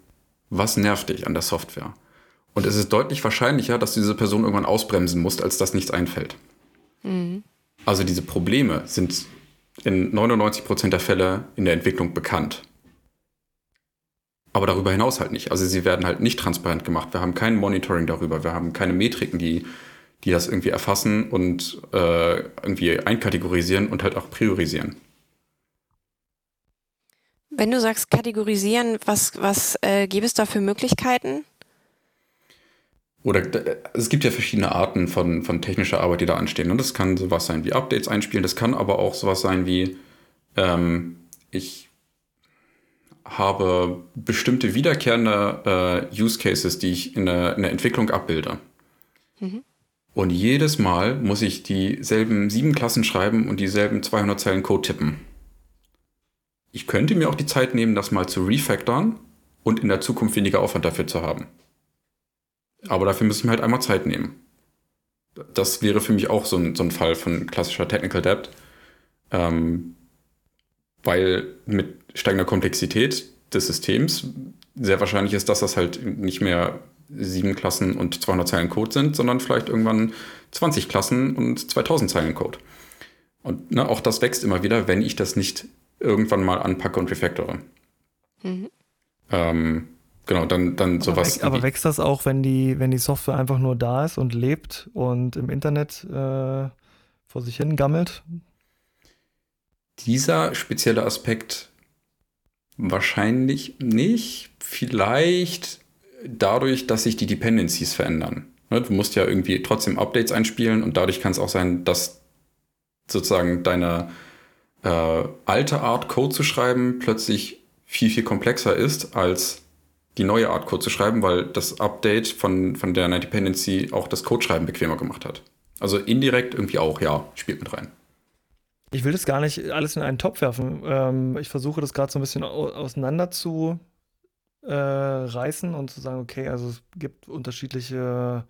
was nervt dich an der Software? Und es ist deutlich wahrscheinlicher, dass du diese Person irgendwann ausbremsen musst, als dass nichts einfällt. Mhm. Also diese Probleme sind in 99% der Fälle in der Entwicklung bekannt. Aber darüber hinaus halt nicht. Also sie werden halt nicht transparent gemacht. Wir haben kein Monitoring darüber. Wir haben keine Metriken, die, die das irgendwie erfassen und äh, irgendwie einkategorisieren und halt auch priorisieren. Wenn du sagst kategorisieren, was, was äh, gäbe es da für Möglichkeiten? Oder es gibt ja verschiedene Arten von, von technischer Arbeit, die da anstehen. Und das kann sowas sein wie Updates einspielen, das kann aber auch sowas sein wie, ähm, ich habe bestimmte wiederkehrende äh, Use Cases, die ich in der, in der Entwicklung abbilde. Mhm. Und jedes Mal muss ich dieselben sieben Klassen schreiben und dieselben 200 Zeilen Code tippen. Ich könnte mir auch die Zeit nehmen, das mal zu refactoren und in der Zukunft weniger Aufwand dafür zu haben. Aber dafür müssen wir halt einmal Zeit nehmen. Das wäre für mich auch so ein, so ein Fall von klassischer Technical Debt. Ähm, weil mit steigender Komplexität des Systems sehr wahrscheinlich ist, dass das halt nicht mehr sieben Klassen und 200 Zeilen Code sind, sondern vielleicht irgendwann 20 Klassen und 2000 Zeilen Code. Und ne, auch das wächst immer wieder, wenn ich das nicht irgendwann mal anpacke und refactore. Mhm. Ähm, Genau, dann, dann sowas. Aber, wächst das auch, wenn die, wenn die Software einfach nur da ist und lebt und im Internet äh, vor sich hin gammelt? Dieser spezielle Aspekt wahrscheinlich nicht. Vielleicht dadurch, dass sich die Dependencies verändern. Ne, du musst ja irgendwie trotzdem Updates einspielen und dadurch kann es auch sein, dass sozusagen deine äh, alte Art Code zu schreiben plötzlich viel, viel komplexer ist als die neue Art Code zu schreiben, weil das Update von, von der Dependency auch das Codeschreiben bequemer gemacht hat. Also indirekt irgendwie auch, ja, spielt mit rein. Ich will das gar nicht alles in einen Topf werfen. Ähm, ich versuche das gerade so ein bisschen auseinander zu äh, reißen und zu sagen, okay, also es gibt unterschiedliche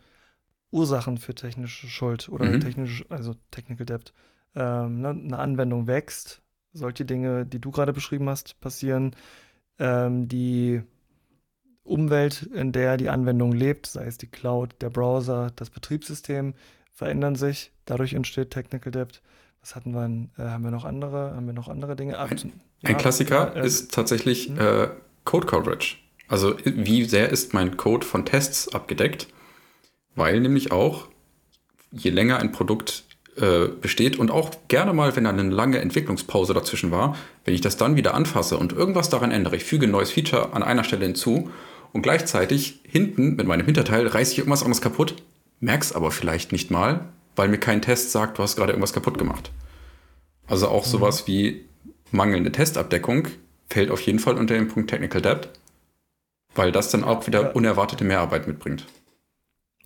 Ursachen für technische Schuld oder mhm. technische, also Technical Debt. Ähm, ne, eine Anwendung wächst, solche Dinge, die du gerade beschrieben hast, passieren. Ähm, die Umwelt, in der die Anwendung lebt, sei es die Cloud, der Browser, das Betriebssystem, verändern sich. Dadurch entsteht Technical Debt. Was hatten wir? Äh, haben wir noch andere? Haben wir noch andere Dinge? Ein, Ein Klassiker äh, ist tatsächlich äh, Code Coverage. Also wie sehr ist mein Code von Tests abgedeckt? Weil nämlich auch, je länger ein Produkt äh, besteht und auch gerne mal, wenn da eine lange Entwicklungspause dazwischen war, wenn ich das dann wieder anfasse und irgendwas daran ändere, ich füge ein neues Feature an einer Stelle hinzu und gleichzeitig hinten mit meinem Hinterteil reiße ich irgendwas anderes kaputt, merk's aber vielleicht nicht mal, weil mir kein Test sagt, du hast gerade irgendwas kaputt gemacht. Also auch mhm. sowas wie mangelnde Testabdeckung fällt auf jeden Fall unter den Punkt Technical Debt, weil das dann auch wieder unerwartete Mehrarbeit mitbringt.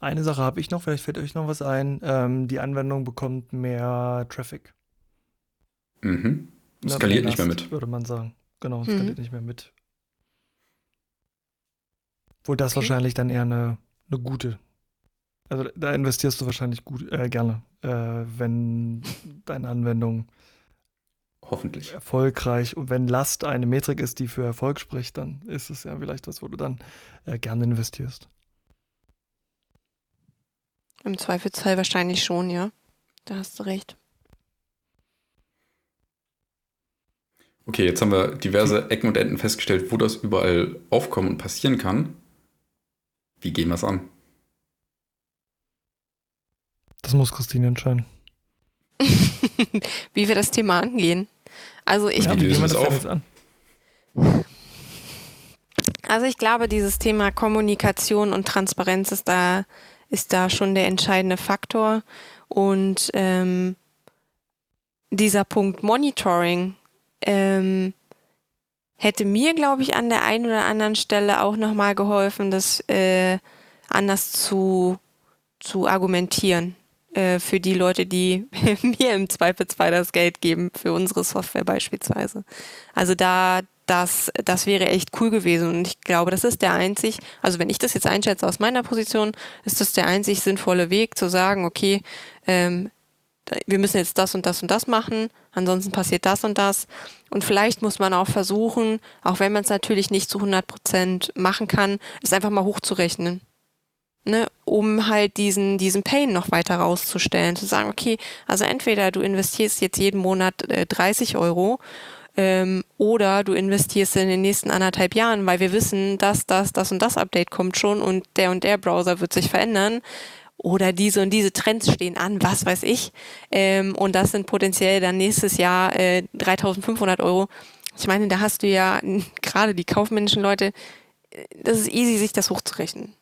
Eine Sache habe ich noch, vielleicht fällt euch noch was ein. Ähm, die Anwendung bekommt mehr Traffic. Mhm. Skaliert nicht mehr mit. Würde man sagen. Genau, mhm. skaliert mhm. nicht mehr mit. Wohl das okay. wahrscheinlich dann eher eine, eine gute. Also da investierst du wahrscheinlich gut, äh, gerne, äh, wenn deine Anwendung hoffentlich erfolgreich und wenn Last eine Metrik ist, die für Erfolg spricht, dann ist es ja vielleicht was, wo du dann äh, gerne investierst. Im Zweifelsfall wahrscheinlich schon, ja. Da hast du recht. Okay, jetzt haben wir diverse Ecken und Enden festgestellt, wo das überall aufkommen und passieren kann. Wie gehen wir es an? Das muss Christine entscheiden. <laughs> wie wir das Thema angehen. Also ich ja, wie das auf? an? Also ich glaube, dieses Thema Kommunikation und Transparenz ist da ist da schon der entscheidende Faktor. Und ähm, dieser Punkt Monitoring ähm, hätte mir, glaube ich, an der einen oder anderen Stelle auch nochmal geholfen, das äh, anders zu, zu argumentieren äh, für die Leute, die <laughs> mir im Zweifelsfall das Geld geben, für unsere Software beispielsweise. Also da, das, das wäre echt cool gewesen. Und ich glaube, das ist der einzig, also wenn ich das jetzt einschätze aus meiner Position, ist das der einzig sinnvolle Weg zu sagen, okay, ähm, wir müssen jetzt das und das und das machen, ansonsten passiert das und das. Und vielleicht muss man auch versuchen, auch wenn man es natürlich nicht zu 100 Prozent machen kann, es einfach mal hochzurechnen. Ne, um halt diesen, diesen Pain noch weiter rauszustellen, zu sagen, okay, also entweder du investierst jetzt jeden Monat äh, 30 Euro ähm, oder du investierst in den nächsten anderthalb Jahren, weil wir wissen, dass das, das und das Update kommt schon und der und der Browser wird sich verändern. Oder diese und diese Trends stehen an, was weiß ich. Ähm, und das sind potenziell dann nächstes Jahr äh, 3500 Euro. Ich meine, da hast du ja <laughs> gerade die kaufmännischen Leute, äh, das ist easy, sich das hochzurechnen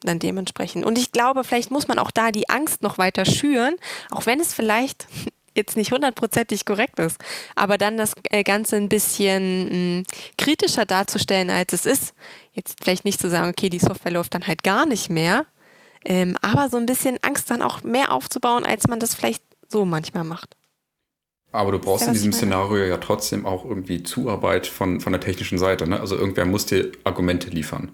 dann dementsprechend. Und ich glaube, vielleicht muss man auch da die Angst noch weiter schüren, auch wenn es vielleicht <laughs> jetzt nicht hundertprozentig korrekt ist, aber dann das äh, Ganze ein bisschen mh, hm, kritischer darzustellen, als es ist. Jetzt vielleicht nicht zu sagen, okay, die Software läuft dann halt gar nicht mehr, ähm, aber so ein bisschen Angst dann auch mehr aufzubauen, als man das vielleicht so manchmal macht. Aber du brauchst in diesem Szenario ja trotzdem auch irgendwie Zuarbeit von, von der technischen Seite. Ne? Also irgendwer muss dir Argumente liefern.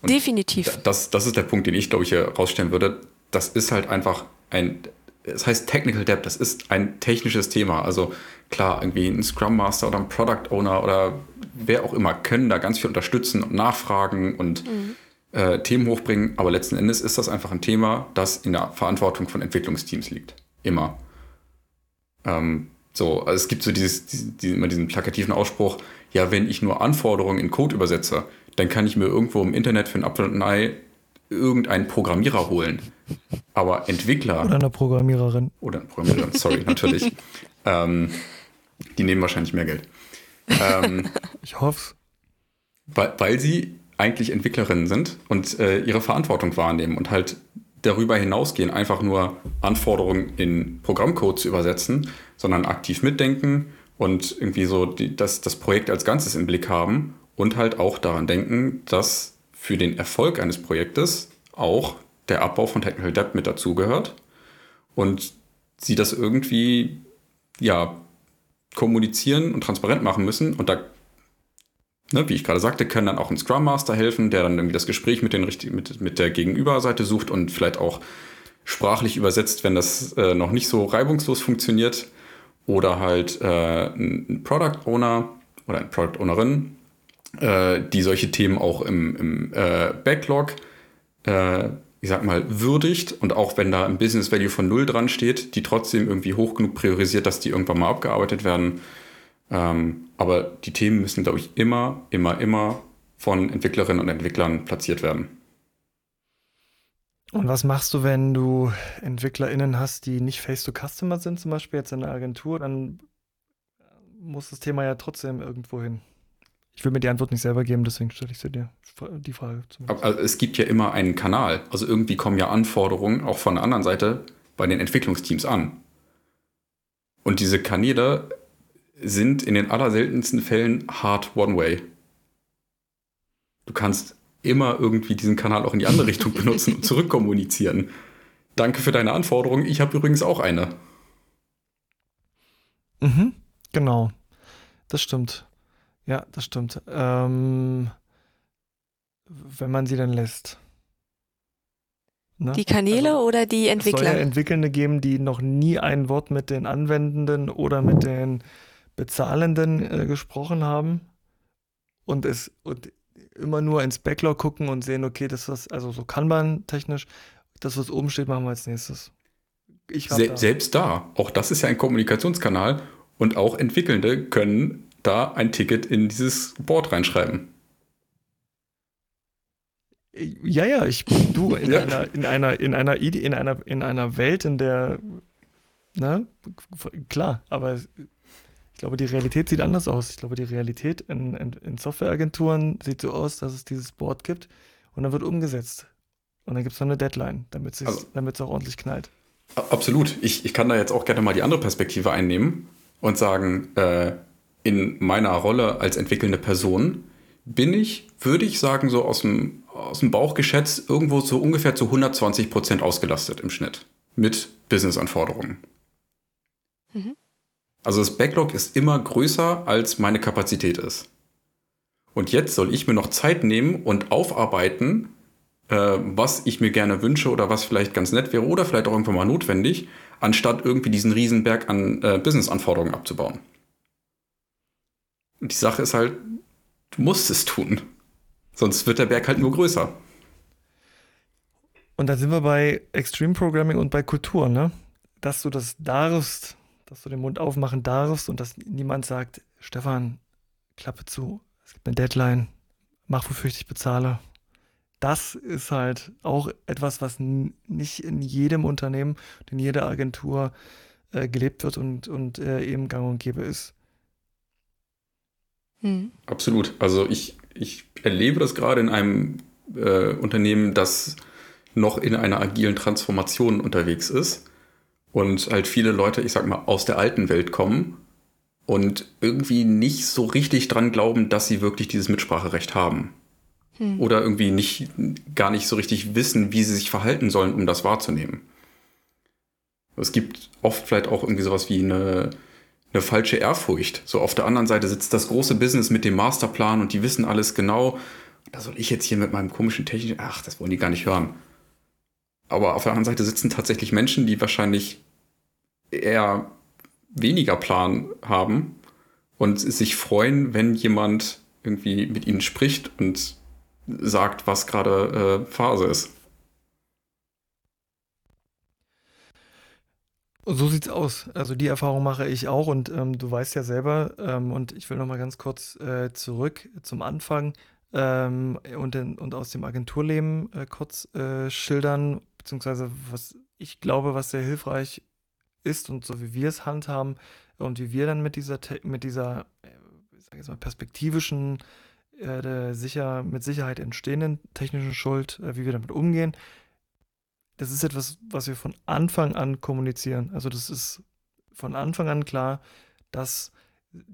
Und Definitiv. Das, das ist der Punkt, den ich, glaube ich, hier rausstellen würde. Das ist halt einfach ein es heißt Technical Debt, das ist ein technisches Thema. Also klar, irgendwie ein Scrum Master oder ein Product Owner oder wer auch immer können da ganz viel unterstützen und nachfragen und mhm. Äh, Themen hochbringen. Aber letzten Endes ist das einfach ein Thema, das in der Verantwortung von Entwicklungsteams liegt. Immer. Ähm, so, also es gibt so dieses, dieses, immer diesen plakativen Ausspruch, ja, wenn ich nur Anforderungen in Code übersetze, dann kann ich mir irgendwo im Internet für ein Apfel und ein Ei irgendeinen Programmierer holen. Aber Entwickler. Oder eine Programmiererin. Oder eine Programmiererin, sorry, natürlich. <laughs> Ähm, die nehmen wahrscheinlich mehr Geld. Ähm, ich hoffe weil, weil sie eigentlich Entwicklerinnen sind und äh, ihre Verantwortung wahrnehmen und halt darüber hinausgehen, einfach nur Anforderungen in Programmcode zu übersetzen, sondern aktiv mitdenken und irgendwie so die, das, das Projekt als Ganzes im Blick haben und halt auch daran denken, dass für den Erfolg eines Projektes auch der Abbau von Technical Debt mit dazugehört und sie das irgendwie ja kommunizieren und transparent machen müssen. Und da ne, wie ich gerade sagte, können dann auch ein Scrum Master helfen, der dann irgendwie das Gespräch mit, den, mit, mit der Gegenüberseite sucht und vielleicht auch sprachlich übersetzt, wenn das äh, noch nicht so reibungslos funktioniert. Oder halt äh, ein Product Owner oder eine Product Ownerin, äh, die solche Themen auch im, im äh, Backlog, äh, ich sag mal, würdigt und auch wenn da ein Business Value von null dran steht, die trotzdem irgendwie hoch genug priorisiert, dass die irgendwann mal abgearbeitet werden. Ähm, Aber die Themen müssen, glaube ich, immer, immer, immer von Entwicklerinnen und Entwicklern platziert werden. Und was machst du, wenn du EntwicklerInnen hast, die nicht Face-to-Customer sind, zum Beispiel jetzt in der Agentur? Dann muss das Thema ja trotzdem irgendwo hin. Ich will mir die Antwort nicht selber geben, deswegen stelle ich dir die Frage. Also es gibt ja immer einen Kanal. Also irgendwie kommen ja Anforderungen auch von der anderen Seite bei den Entwicklungsteams an. Und diese Kanäle sind in den allerseltensten Fällen hard One-Way. Du kannst immer irgendwie diesen Kanal auch in die andere Richtung benutzen und zurückkommunizieren. Danke für deine Anforderung. Ich habe übrigens auch eine. Mhm, genau. Das stimmt. Ja, das stimmt. Ähm, wenn man sie dann lässt. Ne? Die Kanäle also, oder die Entwickler? Es soll ja Entwickelnde geben, die noch nie ein Wort mit den Anwendenden oder mit den Bezahlenden äh, gesprochen haben und es und immer nur ins Backlog gucken und sehen, okay, das was, also so Kanban technisch, das, was oben steht, machen wir als nächstes. Se da. Selbst da, auch das ist ja ein Kommunikationskanal und auch Entwickelnde können da ein Ticket in dieses Board reinschreiben. Ja, ja, ich du <laughs> in ja. einer in einer in einer in einer in einer Welt, in der ne, klar, aber ich glaube, die Realität sieht anders aus. Ich glaube, die Realität in, in, in Softwareagenturen sieht so aus, dass es dieses Board gibt und dann wird umgesetzt. Und dann gibt es noch eine Deadline, damit es also, auch ordentlich knallt. Absolut. Ich, ich kann da jetzt auch gerne mal die andere Perspektive einnehmen und sagen, äh, in meiner Rolle als entwickelnde Person bin ich, würde ich sagen, so aus dem, aus dem Bauch geschätzt, irgendwo so ungefähr zu 120 Prozent ausgelastet im Schnitt mit Business-Anforderungen. Mhm. Also das Backlog ist immer größer, als meine Kapazität ist. Und jetzt soll ich mir noch Zeit nehmen und aufarbeiten, äh, was ich mir gerne wünsche oder was vielleicht ganz nett wäre oder vielleicht auch irgendwann mal notwendig, anstatt irgendwie diesen Riesenberg an äh, Business-Anforderungen abzubauen. Und die Sache ist halt, du musst es tun. Sonst wird der Berg halt nur größer. Und da sind wir bei Extreme Programming und bei Kultur, ne? Dass du das darfst, dass du den Mund aufmachen darfst und dass niemand sagt, Stefan, Klappe zu, es gibt eine Deadline, mach, wofür ich dich bezahle. Das ist halt auch etwas, was nicht in jedem Unternehmen, in jeder Agentur äh, gelebt wird und, und äh, eben gang und gäbe ist. Hm. Absolut. Also ich, ich erlebe das gerade in einem äh, Unternehmen, das noch in einer agilen Transformation unterwegs ist und halt viele Leute, ich sag mal, aus der alten Welt kommen und irgendwie nicht so richtig dran glauben, dass sie wirklich dieses Mitspracherecht haben. Hm. Oder irgendwie nicht, gar nicht so richtig wissen, wie sie sich verhalten sollen, um das wahrzunehmen. Es gibt oft vielleicht auch irgendwie sowas wie eine, eine falsche Ehrfurcht. So auf der anderen Seite sitzt das große Business mit dem Masterplan und die wissen alles genau. Da soll ich jetzt hier mit meinem komischen Technik, ach, das wollen die gar nicht hören. Aber auf der anderen Seite sitzen tatsächlich Menschen, die wahrscheinlich eher weniger Plan haben und sich freuen, wenn jemand irgendwie mit ihnen spricht und sagt, was gerade äh, Phase ist. So sieht's aus. Also die Erfahrung mache ich auch und ähm, du weißt ja selber, ähm, und ich will noch mal ganz kurz äh, zurück zum Anfang ähm, und, in, und aus dem Agenturleben äh, kurz äh, schildern, beziehungsweise was ich glaube, was sehr hilfreich ist und so wie wir es handhaben und wie wir dann mit dieser, mit dieser äh, sag ich mal, perspektivischen, äh, sicher, mit Sicherheit entstehenden technischen Schuld, äh, wie wir damit umgehen, das ist etwas, was wir von Anfang an kommunizieren. Also das ist von Anfang an klar, dass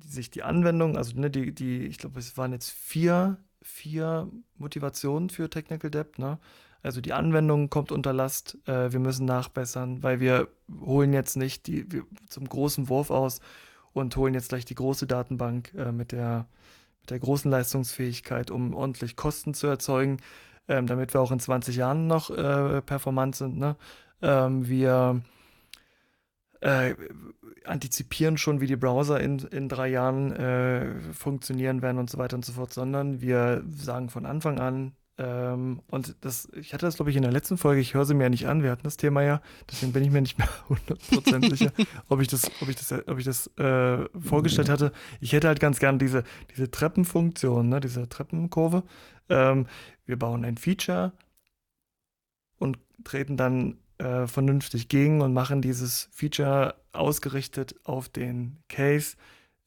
sich die Anwendung, also ne, die, die, ich glaube, es waren jetzt vier, vier Motivationen für Technical Debt, ne? Also die Anwendung kommt unter Last, äh, wir müssen nachbessern, weil wir holen jetzt nicht die, zum großen Wurf aus und holen jetzt gleich die große Datenbank äh, mit, der, mit der großen Leistungsfähigkeit, um ordentlich Kosten zu erzeugen, ähm, damit wir auch in 20 Jahren noch äh, performant sind. Ne? Ähm, wir äh, antizipieren schon, wie die Browser in, in drei Jahren äh, funktionieren werden und so weiter und so fort, sondern wir sagen von Anfang an, Ähm, und das, ich hatte das, glaube ich, in der letzten Folge, ich höre sie mir ja nicht an, wir hatten das Thema ja, deswegen bin ich mir nicht mehr <laughs> 100% sicher, <laughs> ob ich das, ob ich das, ob ich das äh, vorgestellt hatte. Ich hätte halt ganz gern diese, diese Treppenfunktion, ne, diese Treppenkurve. Ähm, wir bauen ein Feature und treten dann äh, vernünftig gegen und machen dieses Feature ausgerichtet auf den Case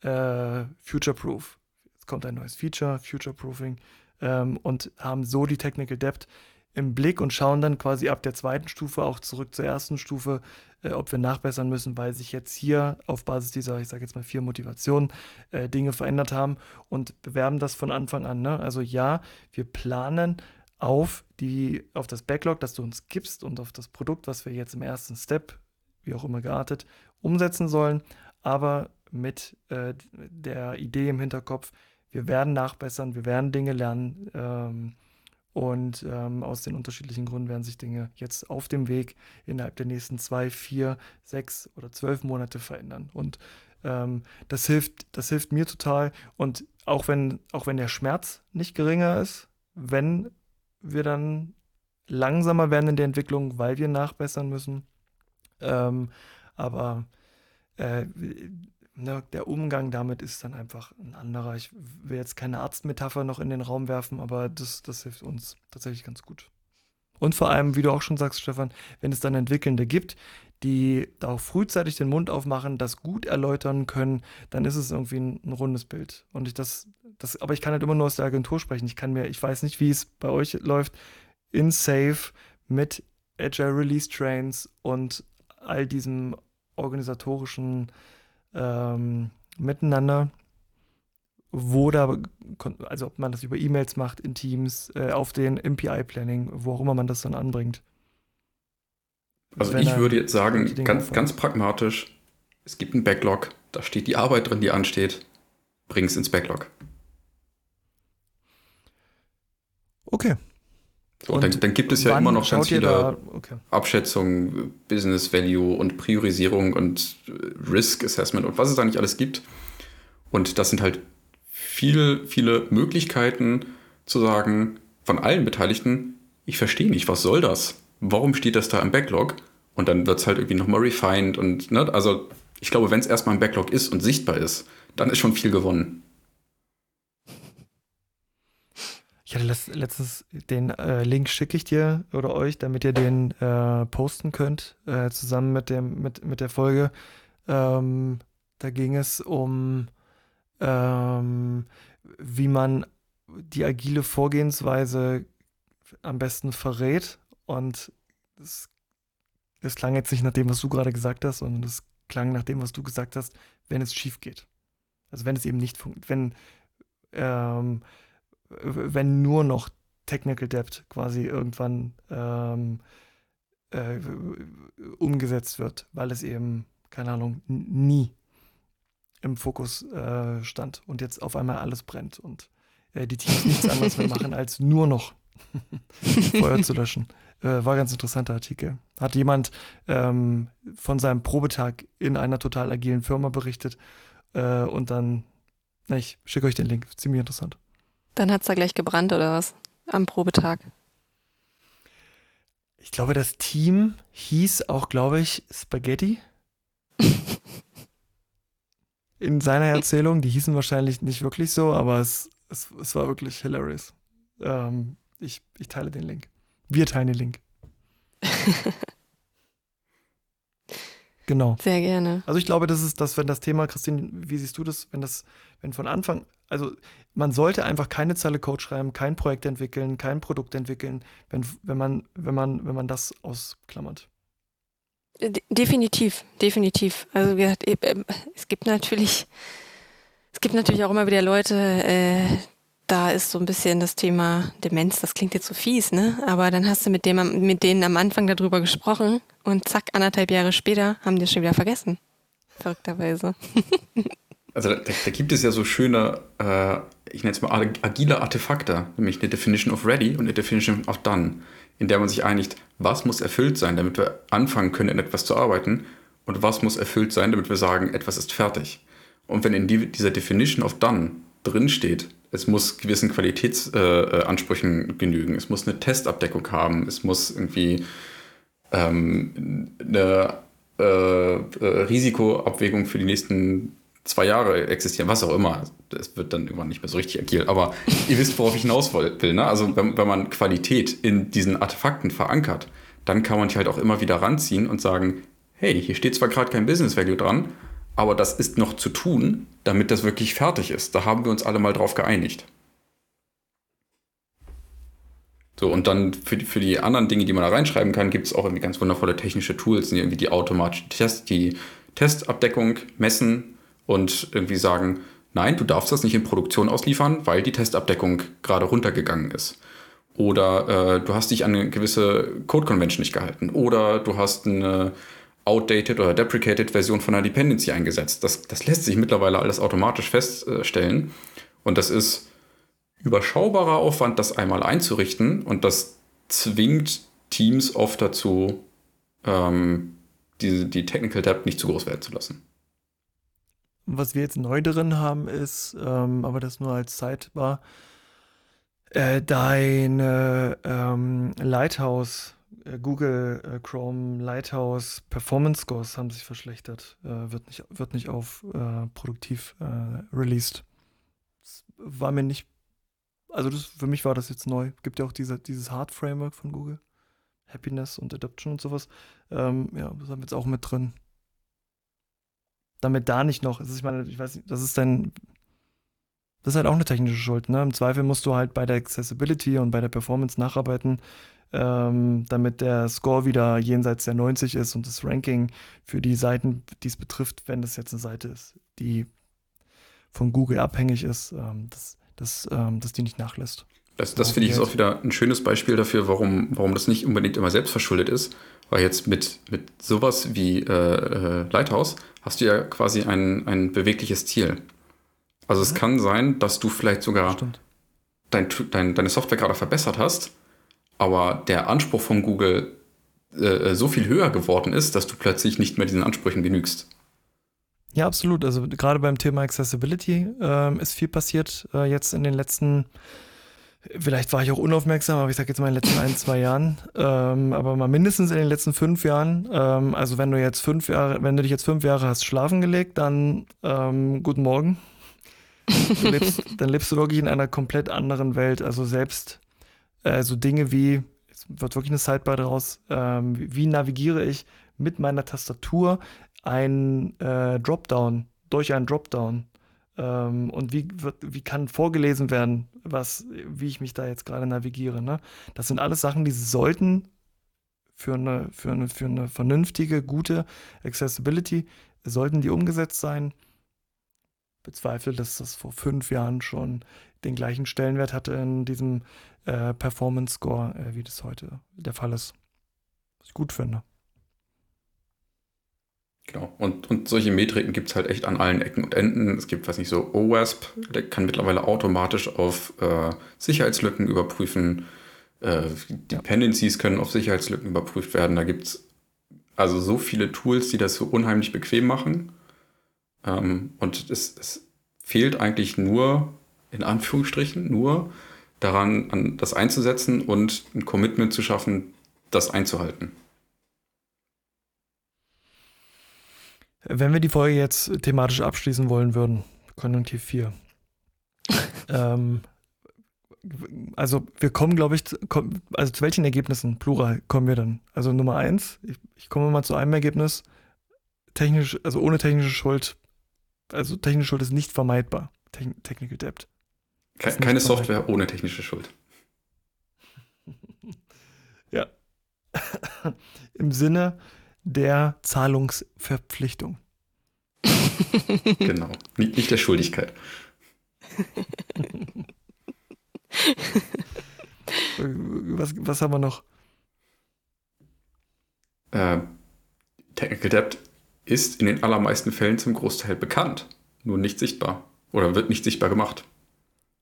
äh, future-proof. Jetzt kommt ein neues Feature, future-proofing ähm, und haben so die Technical Depth im Blick und schauen dann quasi ab der zweiten Stufe auch zurück zur ersten Stufe, äh, ob wir nachbessern müssen, weil sich jetzt hier auf Basis dieser, ich sage jetzt mal vier Motivationen, äh, Dinge verändert haben und bewerben das von Anfang an. Ne? Also ja, wir planen auf, die, auf das Backlog, das du uns gibst und auf das Produkt, was wir jetzt im ersten Step, wie auch immer geartet, umsetzen sollen, aber mit äh, der Idee im Hinterkopf, wir werden nachbessern, wir werden Dinge lernen ähm, und ähm, aus den unterschiedlichen Gründen werden sich Dinge jetzt auf dem Weg innerhalb der nächsten zwei, vier, sechs oder zwölf Monate verändern. Und ähm, das hilft, das hilft mir total. Und auch wenn, auch wenn der Schmerz nicht geringer ist, wenn wir dann langsamer werden in der Entwicklung, weil wir nachbessern müssen. Ähm, aber äh, ne, der Umgang damit ist dann einfach ein anderer. Ich will jetzt keine Arztmetapher noch in den Raum werfen, aber das, das hilft uns tatsächlich ganz gut. Und vor allem, wie du auch schon sagst, Stefan, wenn es dann Entwickelnde gibt, die da auch frühzeitig den Mund aufmachen, das gut erläutern können, dann ist es irgendwie ein, ein, rundes Bild. Und ich das, das, aber ich kann halt immer nur aus der Agentur sprechen. Ich kann mir, ich weiß nicht, wie es bei euch läuft, in Safe mit Agile Release Trains und all diesem organisatorischen ähm, Miteinander, wo da, also ob man das über E-Mails macht, in Teams, äh, auf den MPI-Planning, wo auch immer man das dann anbringt. Also ich würde jetzt sagen, ganz, ganz pragmatisch, es gibt einen Backlog, da steht die Arbeit drin, die ansteht, bring es ins Backlog. Okay. So, dann, dann, gibt es ja immer noch ganz viele okay. Abschätzungen, Business Value und Priorisierung und Risk Assessment und was es da nicht alles gibt. Und das sind halt viele, viele Möglichkeiten zu sagen von allen Beteiligten, ich verstehe nicht, was soll das? Warum steht das da im Backlog? Und dann wird es halt irgendwie nochmal refined und, ne, also ich glaube, wenn es erstmal im Backlog ist und sichtbar ist, dann ist schon viel gewonnen. Ich hatte letztens den äh, Link schicke ich dir oder euch, damit ihr den äh, posten könnt, äh, zusammen mit, dem, mit, mit der Folge. Ähm, da ging es um, ähm, wie man die agile Vorgehensweise am besten verrät. Und das, das klang jetzt nicht nach dem, was du gerade gesagt hast, sondern das klang nach dem, was du gesagt hast, wenn es schief geht. Also wenn es eben nicht funktioniert, wenn ähm, wenn nur noch Technical Debt quasi irgendwann ähm, äh, umgesetzt wird, weil es eben, keine Ahnung, nie im Fokus äh, stand und jetzt auf einmal alles brennt und äh, die Teams nichts anderes mehr machen, <laughs> als nur noch <laughs> Feuer zu löschen. Äh, war ein ganz interessanter Artikel. Hat jemand ähm, von seinem Probetag in einer total agilen Firma berichtet äh, und dann, na, ich schicke euch den Link, ziemlich interessant. Dann hat es da gleich gebrannt oder was? Am Probetag. Ich glaube, das Team hieß auch, glaube ich, Spaghetti. <laughs> In seiner Erzählung, die hießen wahrscheinlich nicht wirklich so, aber es, es, es war wirklich hilarious. Ähm, ich, ich teile den Link. Wir teilen den Link. <laughs> genau. Sehr gerne. Also ich glaube, das ist das, wenn das Thema, Christine, wie siehst du das, wenn das, wenn von Anfang also man sollte einfach keine Zeile Code schreiben, kein Projekt entwickeln, kein Produkt entwickeln, wenn, wenn, man, wenn, man, wenn man das ausklammert. Definitiv, definitiv. Also äh, es gibt natürlich, es gibt natürlich auch immer wieder Leute, äh, da ist so ein bisschen das Thema Demenz, das klingt jetzt so fies, ne? Aber dann hast du mit, dem, mit denen am Anfang darüber gesprochen und zack, anderthalb Jahre später haben die es schon wieder vergessen. Verrückterweise. <laughs> Also da, da, gibt es ja so schöne, äh, ich nenne es mal agile Artefakte, nämlich eine Definition of Ready und eine Definition of Done, in der man sich einigt, was muss erfüllt sein, damit wir anfangen können, in etwas zu arbeiten und was muss erfüllt sein, damit wir sagen, etwas ist fertig. Und wenn in die, dieser Definition of Done drinsteht, es muss gewissen Qualitätsansprüchen äh, genügen, es muss eine Testabdeckung haben, es muss irgendwie ähm, eine äh, äh, Risikoabwägung für die nächsten zwei Jahre existieren, was auch immer. Das wird dann irgendwann nicht mehr so richtig agil. Aber ihr wisst, worauf ich hinaus will. Ne? Also wenn, wenn man Qualität in diesen Artefakten verankert, dann kann man die halt auch immer wieder ranziehen und sagen, hey, hier steht zwar gerade kein Business Value dran, aber das ist noch zu tun, damit das wirklich fertig ist. Da haben wir uns alle mal drauf geeinigt. So, und dann für die, für die anderen Dinge, die man da reinschreiben kann, gibt es auch irgendwie ganz wundervolle technische Tools, irgendwie die automatische Test, die Testabdeckung messen und irgendwie sagen, nein, du darfst das nicht in Produktion ausliefern, weil die Testabdeckung gerade runtergegangen ist. Oder äh, du hast dich an eine gewisse Code Convention nicht gehalten. Oder du hast eine outdated oder deprecated Version von einer Dependency eingesetzt. Das, das lässt sich mittlerweile alles automatisch feststellen. Und das ist überschaubarer Aufwand, das einmal einzurichten und das zwingt Teams oft dazu, ähm, die, die Technical Debt nicht zu groß werden zu lassen. Was wir jetzt neu drin haben, ist, ähm, aber das nur als Sidebar, äh, deine ähm, Lighthouse, äh, Google äh, Chrome Lighthouse Performance Scores haben sich verschlechtert. Äh, wird, nicht, wird nicht auf äh, produktiv äh, released. Das war mir nicht also das, für mich war das jetzt neu. Gibt ja auch diese, dieses Hard-Framework von Google. Happiness und Adoption und sowas. Ähm, ja, das haben wir jetzt auch mit drin. Damit da nicht noch, also ich meine, ich weiß nicht, das ist dein, das ist halt auch eine technische Schuld, ne? Im Zweifel musst du halt bei der Accessibility und bei der Performance nacharbeiten, ähm, damit der Score wieder jenseits der 90 ist und das Ranking für die Seiten, die es betrifft, wenn das jetzt eine Seite ist, die von Google abhängig ist, ähm, das dass, ähm, dass die nicht nachlässt. Das, das finde ich ist auch wieder ein schönes Beispiel dafür, warum, warum das nicht unbedingt immer selbst verschuldet ist. Weil jetzt mit, mit sowas wie äh, äh, Lighthouse hast du ja quasi ein, ein bewegliches Ziel. Also es kann sein, dass du vielleicht sogar dein, dein, deine Software gerade verbessert hast, aber der Anspruch von Google äh, so viel höher geworden ist, dass du plötzlich nicht mehr diesen Ansprüchen genügst. Ja, absolut. Also gerade beim Thema Accessibility ähm, ist viel passiert äh, jetzt in den letzten, vielleicht war ich auch unaufmerksam, aber ich sage jetzt mal in den letzten ein, zwei Jahren, ähm, aber mal mindestens in den letzten fünf Jahren. Ähm, also wenn du jetzt fünf Jahre, wenn du dich jetzt fünf Jahre hast schlafen gelegt, dann ähm, guten Morgen. Lebst, <laughs> dann lebst du wirklich in einer komplett anderen Welt. Also selbst äh, so Dinge wie, es wird wirklich eine Sidebar daraus, ähm, wie navigiere ich mit meiner Tastatur ein äh, Dropdown, durch einen Dropdown. Ähm, und wie, wird, wie kann vorgelesen werden, was, wie ich mich da jetzt gerade navigiere. Ne? Das sind alles Sachen, die sollten für eine, für, eine, für eine vernünftige, gute Accessibility, sollten die umgesetzt sein. Bezweifle, dass das vor fünf Jahren schon den gleichen Stellenwert hatte in diesem äh, Performance Score, äh, wie das heute der Fall ist. Was ich gut finde. Genau. Und, und solche Metriken gibt es halt echt an allen Ecken und Enden. Es gibt, was nicht so, OWASP, der kann mittlerweile automatisch auf äh, Sicherheitslücken überprüfen. Äh, Dependencies können auf Sicherheitslücken überprüft werden. Da gibt es also so viele Tools, die das so unheimlich bequem machen. Ähm, und es, es fehlt eigentlich nur, in Anführungsstrichen, nur daran, an das einzusetzen und ein Commitment zu schaffen, das einzuhalten. Wenn wir die Folge jetzt thematisch abschließen wollen würden, Konjunktiv 4. <laughs> ähm, also wir kommen, glaube ich, also zu welchen Ergebnissen, plural, kommen wir dann? Also Nummer eins, ich, ich komme mal zu einem Ergebnis, technisch, also ohne technische Schuld, also technische Schuld ist nicht vermeidbar. Techn Technical Debt. Ke keine Software ohne technische Schuld. <laughs> ja. <laughs> Im Sinne der Zahlungsverpflichtung. genau, nicht, nicht der Schuldigkeit. <laughs> was, was haben wir noch? Äh, Technical Debt ist in den allermeisten Fällen zum Großteil bekannt, nur nicht sichtbar oder wird nicht sichtbar gemacht.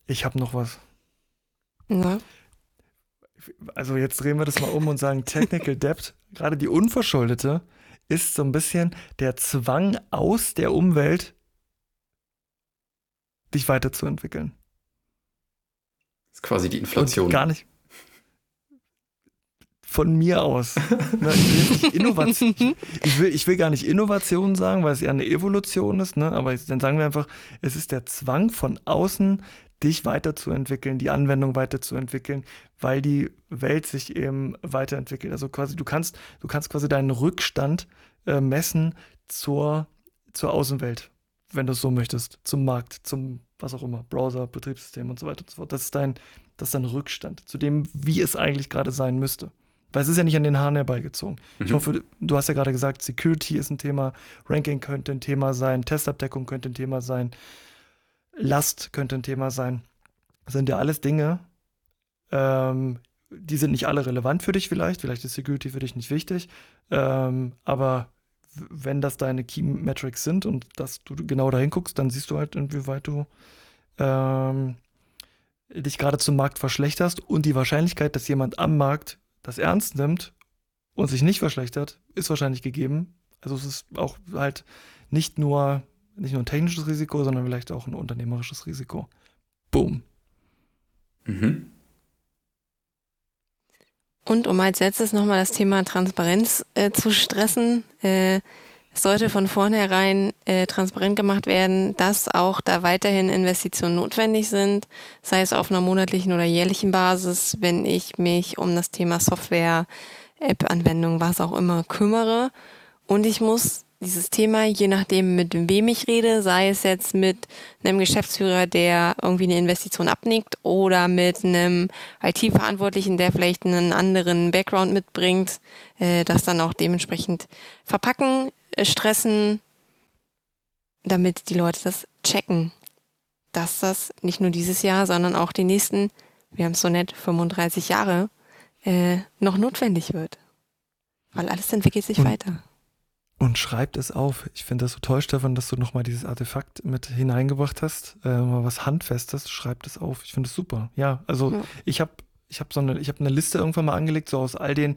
Ich habe noch was. Ja also jetzt drehen wir das mal um und sagen, Technical Debt, gerade die unverschuldete, ist so ein bisschen der Zwang aus der Umwelt, dich weiterzuentwickeln. Das ist quasi die Inflation. Und gar nicht. Von mir aus. Ne, ich, will Innovation, <laughs> ich, will, ich will gar nicht Innovation sagen, weil es eher eine Evolution ist, ne? aber dann sagen wir einfach, es ist der Zwang von außen, dich weiterzuentwickeln, die Anwendung weiterzuentwickeln, weil die Welt sich eben weiterentwickelt. Also quasi, du kannst, du kannst quasi deinen Rückstand äh, messen zur, zur Außenwelt, wenn du es so möchtest, zum Markt, zum was auch immer, Browser, Betriebssystem und so weiter und so fort. Das ist dein, das ist dein Rückstand zu dem, wie es eigentlich gerade sein müsste. Weil es ist ja nicht an den Haaren herbeigezogen. Mhm. Ich hoffe, du hast ja gerade gesagt, Security ist ein Thema, Ranking könnte ein Thema sein, Testabdeckung könnte ein Thema sein. Last könnte ein Thema sein. Das sind ja alles Dinge, ähm, die sind nicht alle relevant für dich vielleicht. Vielleicht ist Security für dich nicht wichtig. Ähm, aber wenn das deine Key Metrics sind und dass du genau dahin guckst, dann siehst du halt, inwieweit du ähm, dich gerade zum Markt verschlechterst. Und die Wahrscheinlichkeit, dass jemand am Markt das ernst nimmt und sich nicht verschlechtert, ist wahrscheinlich gegeben. Also es ist auch halt nicht nur nicht nur ein technisches Risiko, sondern vielleicht auch ein unternehmerisches Risiko. Boom. Mhm. Und um als letztes nochmal das Thema Transparenz äh, zu stressen, äh, es sollte von vornherein äh, transparent gemacht werden, dass auch da weiterhin Investitionen notwendig sind, sei es auf einer monatlichen oder jährlichen Basis, wenn ich mich um das Thema Software, App-Anwendung, was auch immer kümmere. Und ich muss dieses Thema, je nachdem, mit wem ich rede, sei es jetzt mit einem Geschäftsführer, der irgendwie eine Investition abnickt oder mit einem IT-Verantwortlichen, der vielleicht einen anderen Background mitbringt, äh, das dann auch dementsprechend verpacken, äh, stressen, damit die Leute das checken, dass das nicht nur dieses Jahr, sondern auch die nächsten, wir haben es so nett, 35 Jahre, äh, noch notwendig wird. Weil alles entwickelt sich hm. weiter. Und schreibt es auf. Ich finde das so toll, Stefan, dass du nochmal dieses Artefakt mit hineingebracht hast. Äh, mal was Handfestes, schreibt es auf. Ich finde es super. Ja, also ja. ich habe ich hab so eine, ich habe eine Liste irgendwann mal angelegt, so aus all den,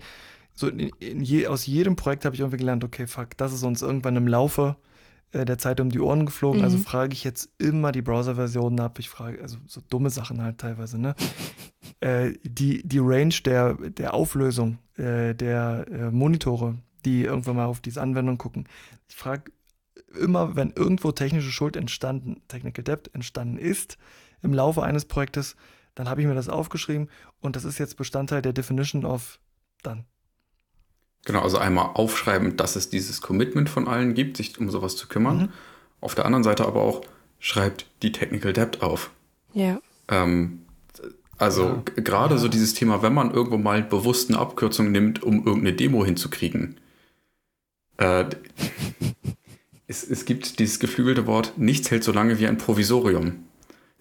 so in, in je, aus jedem Projekt habe ich irgendwie gelernt, okay, fuck, das ist uns irgendwann im Laufe äh, der Zeit um die Ohren geflogen. Also mhm. Also frage ich jetzt immer die Browser-Versionen ab. Ich frage, also so dumme Sachen halt teilweise, ne? äh, die, die Range der, der Auflösung äh, der äh, Monitore, die irgendwann mal auf diese Anwendung gucken. Ich frage immer, wenn irgendwo technische Schuld entstanden, Technical Debt entstanden ist, im Laufe eines Projektes, dann habe ich mir das aufgeschrieben und das ist jetzt Bestandteil der Definition of Done. Genau, also einmal aufschreiben, dass es dieses Commitment von allen gibt, sich um sowas zu kümmern. Mhm. Auf der anderen Seite aber auch, schreibt die Technical Debt auf. Ja. Ähm, also ja. gerade ja. so dieses Thema, wenn man irgendwo mal bewusst eine Abkürzung nimmt, um irgendeine Demo hinzukriegen, äh, es, es gibt dieses geflügelte Wort, nichts hält so lange wie ein Provisorium.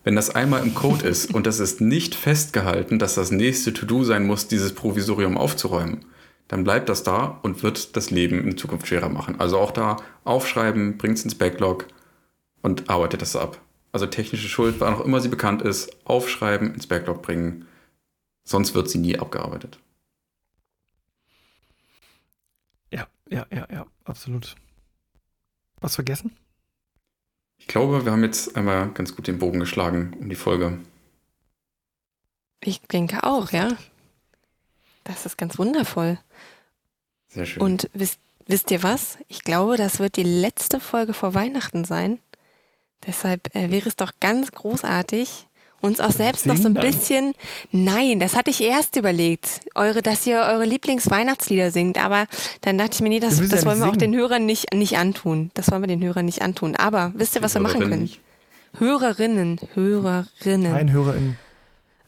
Wenn das einmal im Code ist <laughs> und das ist nicht festgehalten, dass das nächste To-Do sein muss, dieses Provisorium aufzuräumen, dann bleibt das da und wird das Leben in Zukunft schwerer machen. Also auch da aufschreiben, bringt es ins Backlog und arbeitet das ab. Also technische Schuld, wann auch immer sie bekannt ist, aufschreiben, ins Backlog bringen. Sonst wird sie nie abgearbeitet. Ja, ja, ja, absolut. Was vergessen? Ich glaube, wir haben jetzt einmal ganz gut den Bogen geschlagen um die Folge. Ich denke auch, ja. Das ist ganz wundervoll. Sehr schön. Und wisst, wisst ihr was? Ich glaube, das wird die letzte Folge vor Weihnachten sein. Deshalb äh, wäre es doch ganz großartig, uns auch selbst noch so ein bisschen. Nein, das hatte ich erst überlegt, eure, dass ihr eure Lieblingsweihnachtslieder singt. Aber dann dachte ich mir, nee, das, das ja wollen wir singen. auch den Hörern nicht, nicht antun. Das wollen wir den Hörern nicht antun. Aber wisst ihr, was wir machen können? Hörerinnen, Hörerinnen. Ein Hörerinnen.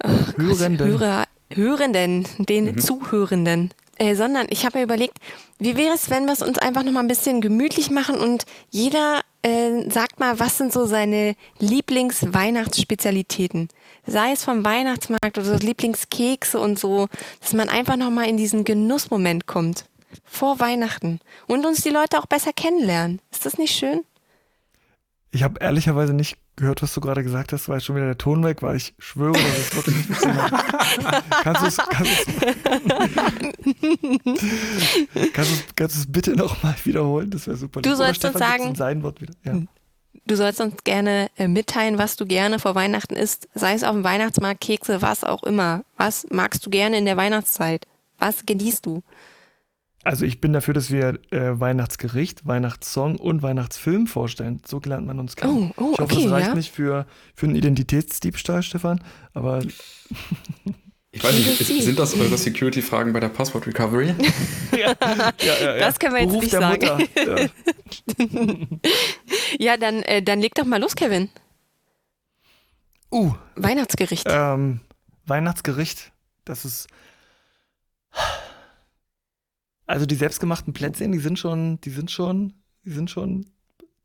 Oh Hörenden. Hörer, Hörenden, den mhm. Zuhörenden. Äh, sondern ich habe mir überlegt, wie wäre es, wenn wir es uns einfach noch mal ein bisschen gemütlich machen und jeder äh, sagt mal, was sind so seine Lieblingsweihnachtsspezialitäten? Sei es vom Weihnachtsmarkt oder so Lieblingskekse und so, dass man einfach noch mal in diesen Genussmoment kommt. Vor Weihnachten. Und uns die Leute auch besser kennenlernen. Ist das nicht schön? Ich habe ehrlicherweise nicht gehört, was du gerade gesagt hast, weil schon wieder der Ton weg war. Ich schwöre, das ist wirklich nicht witzig. <laughs> kannst du es kannst <laughs> kannst bitte nochmal wiederholen? Das wäre super. Du sollst uns sagen. Sein Wort wieder. Ja. Du sollst uns gerne äh, mitteilen, was du gerne vor Weihnachten isst, sei es auf dem Weihnachtsmarkt, Kekse, was auch immer. Was magst du gerne in der Weihnachtszeit? Was genießt du? Also ich bin dafür, dass wir äh, Weihnachtsgericht, Weihnachtssong und Weihnachtsfilm vorstellen. So lernt man uns kennen. Oh, oh, ich hoffe, okay, das reicht ja. nicht für, für einen Identitätsdiebstahl, Stefan. Aber Ich weiß nicht, Definitiv. sind das eure Security-Fragen bei der Passwort Recovery? <laughs> ja, ja, ja. Das können wir jetzt Beruf nicht der sagen. Mutter. Ja. <laughs> Ja, dann, äh, dann leg doch mal los, Kevin. Uh, Weihnachtsgericht. ähm, Weihnachtsgericht. Das ist. Also die selbstgemachten Plätzchen, die sind schon, die sind schon, die sind schon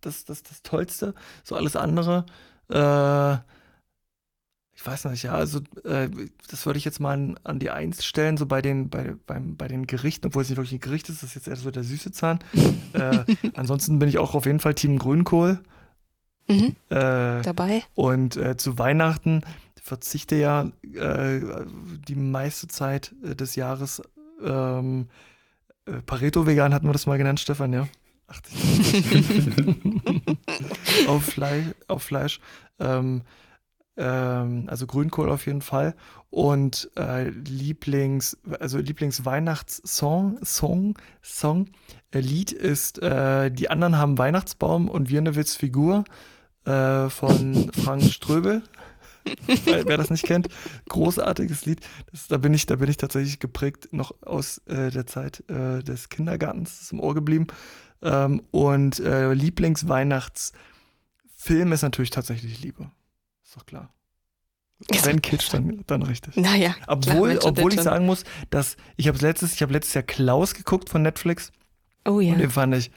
das, das, das Tollste. So alles andere. Äh, ich weiß nicht, ja, also äh, das würde ich jetzt mal an, an die Eins stellen, so bei den, bei, beim, bei den Gerichten, obwohl es nicht wirklich ein Gericht ist, das ist jetzt eher so der süße Zahn. <laughs> äh, ansonsten bin ich auch auf jeden Fall Team Grünkohl. Mhm, Äh, dabei. und äh, zu Weihnachten verzichte ja äh, die meiste Zeit des Jahres ähm, äh, Pareto-Vegan hatten wir das mal genannt, Stefan, ja? 80. <laughs> auf, Fleisch, auf Fleisch. Ähm, ähm, also Grünkohl auf jeden Fall. Und äh, Lieblings, also Lieblingsweihnachtssong, Song, Song, äh, Lied ist äh, Die anderen haben Weihnachtsbaum und wir eine Witzfigur äh, von Frank Ströbel. <laughs> Wer wer das nicht kennt, großartiges Lied. Das, da bin ich, da bin ich tatsächlich geprägt noch aus äh, der Zeit äh, des Kindergartens, ist im Ohr geblieben. Ähm, und äh, Lieblingsweihnachtsfilm ist natürlich tatsächlich Liebe. Ist doch klar. Wenn Kitsch, dann, dann richtig. Naja. Obwohl, Mensch, obwohl ich schon. sagen muss, dass ich habe letztes, ich habe letztes Jahr Klaus geguckt von Netflix Oh ja. und den fand ich,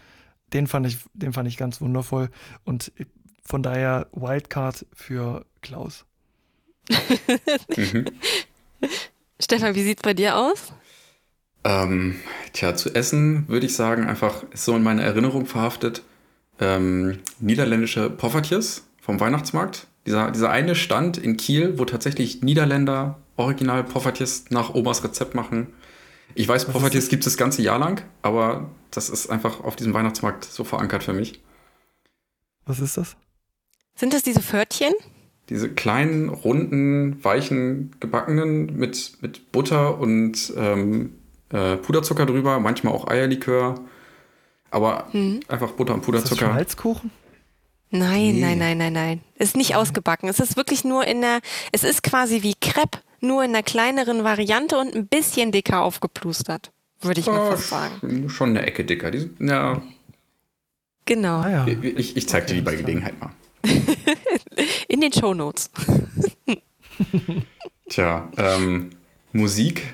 den fand ich, den fand ich ganz wundervoll und von daher Wildcard für Klaus. Mhm. <laughs> Stefan, wie sieht's bei dir aus? ähm, tja, zu essen würde ich sagen, einfach ist so in meiner Erinnerung verhaftet. Ähm, niederländische Poffertjes vom Weihnachtsmarkt. Dieser, dieser eine Stand in Kiel, wo tatsächlich Niederländer original Poffertjes nach Omas Rezept machen. Ich weiß, Poffertjes gibt es das ganze Jahr lang, aber das ist einfach auf diesem Weihnachtsmarkt so verankert für mich. Was ist das? Sind das diese Pförtchen? Diese kleinen, runden, weichen, gebackenen mit, mit Butter und ähm, äh, Puderzucker drüber, manchmal auch Eierlikör. Aber Hm. einfach Butter und Ist das Puderzucker. Schmalzkuchen? Nein, Nee. nein, nein, nein, nein. Ist nicht ausgebacken. Es ist wirklich nur in der, es ist quasi wie Crepe, nur in einer kleineren Variante und ein bisschen dicker aufgeplustert. Würde ich mal Ah, fast sagen. schon eine Ecke dicker. Die, sind- ja, Genau. Ah ja. ich, ich zeig dir die bei. Gelegenheit mal. <laughs> In den Shownotes. <laughs> Tja, ähm, Musik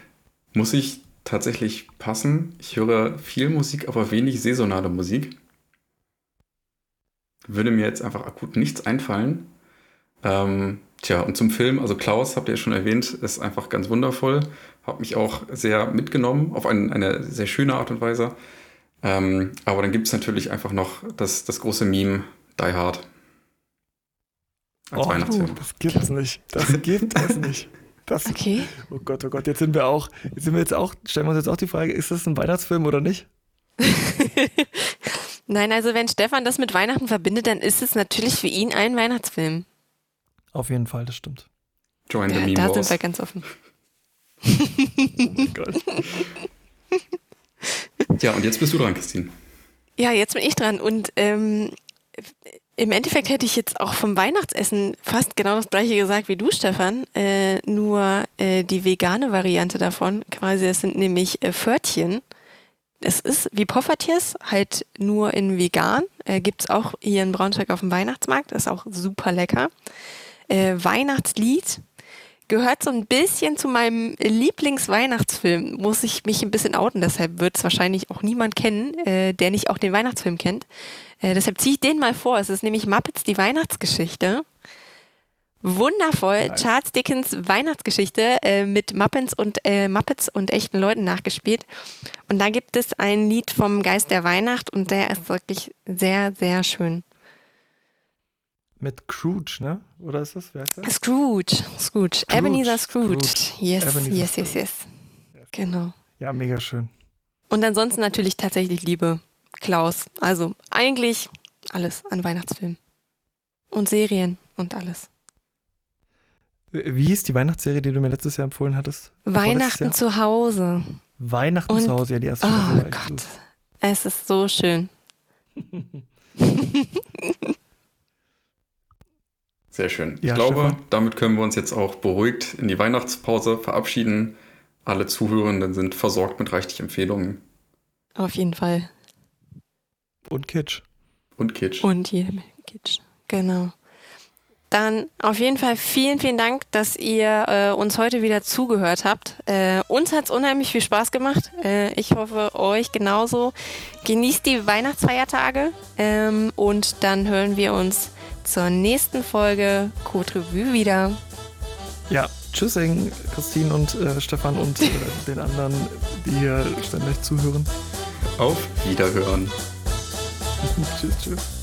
muss ich tatsächlich passen. Ich höre viel Musik, aber wenig saisonale Musik. Würde mir jetzt einfach akut nichts einfallen. Ähm, tja, und zum Film, also Klaus, habt ihr ja schon erwähnt, ist einfach ganz wundervoll. Hat mich auch sehr mitgenommen, auf ein, eine sehr schöne Art und Weise. Ähm, aber dann gibt es natürlich einfach noch das, das große Meme Die Hard. Als Oh, Weihnachtsfilm. das gibt's nicht. Das <laughs> gibt es nicht. Das, Okay. oh Gott, oh Gott, jetzt sind wir auch, jetzt sind wir jetzt auch, stellen wir uns jetzt auch die Frage, ist das ein Weihnachtsfilm oder nicht? <laughs> Nein, also wenn Stefan das mit Weihnachten verbindet, dann ist es natürlich für ihn ein Weihnachtsfilm. Auf jeden Fall, das stimmt. Join the Ja, Meme da Wars. sind wir ganz offen. Oh mein Gott. <laughs> Ja, und jetzt bist du dran, Christine. Ja, jetzt bin ich dran und ähm, im Endeffekt hätte ich jetzt auch vom Weihnachtsessen fast genau das gleiche gesagt wie du, Stefan, äh, nur äh, die vegane Variante davon. Quasi, das sind nämlich äh, Pförtchen. Es ist wie Poffertjes, halt nur in vegan. Äh, Gibt es auch hier in Braunschweig auf dem Weihnachtsmarkt. Ist auch super lecker. Äh, Weihnachtslied gehört so ein bisschen zu meinem Lieblingsweihnachtsfilm. Muss ich mich ein bisschen outen, deshalb wird es wahrscheinlich auch niemand kennen, äh, der nicht auch den Weihnachtsfilm kennt. Äh, deshalb ziehe ich den mal vor. Es ist nämlich Muppets die Weihnachtsgeschichte. Wundervoll, Nice. Charles Dickens Weihnachtsgeschichte äh, mit Muppets und äh, Muppets und echten Leuten nachgespielt. Und da gibt es ein Lied vom Geist der Weihnacht und der ist wirklich sehr, sehr schön. Mit Scrooge, ne? Oder ist das? Wer ist das? Scrooge, Scrooge, Ebenezer Scrooge. Scrooge. Yes, Ebenezer yes, yes, Scrooge. yes. Genau. Ja, mega schön. Und ansonsten natürlich tatsächlich Liebe, Klaus. Also eigentlich alles an Weihnachtsfilmen. Und Serien und alles. Wie hieß die Weihnachtsserie, die du mir letztes Jahr empfohlen hattest? Weihnachten zu Hause. Weihnachten Und- zu Hause, ja, die erste Oh Gott. Es ist so schön. <laughs> Sehr schön. Ja, ich glaube, Stefan? damit können wir uns jetzt auch beruhigt in die Weihnachtspause verabschieden. Alle Zuhörenden sind versorgt mit reichlich Empfehlungen Auf jeden Fall. Und Kitsch. und Kitsch. Und jede Menge Kitsch. Genau. Dann auf jeden Fall vielen, vielen Dank, dass ihr äh, uns heute wieder zugehört habt. Äh, uns hat es unheimlich viel Spaß gemacht. Äh, ich hoffe, euch genauso. Genießt die Weihnachtsfeiertage ähm, und dann hören wir uns zur nächsten Folge Code Revue wieder. Ja, tschüssing, Christine und äh, Stefan und äh, <laughs> den anderen, die hier ständig zuhören. Auf Wiederhören. <laughs> tschüss, tschüss.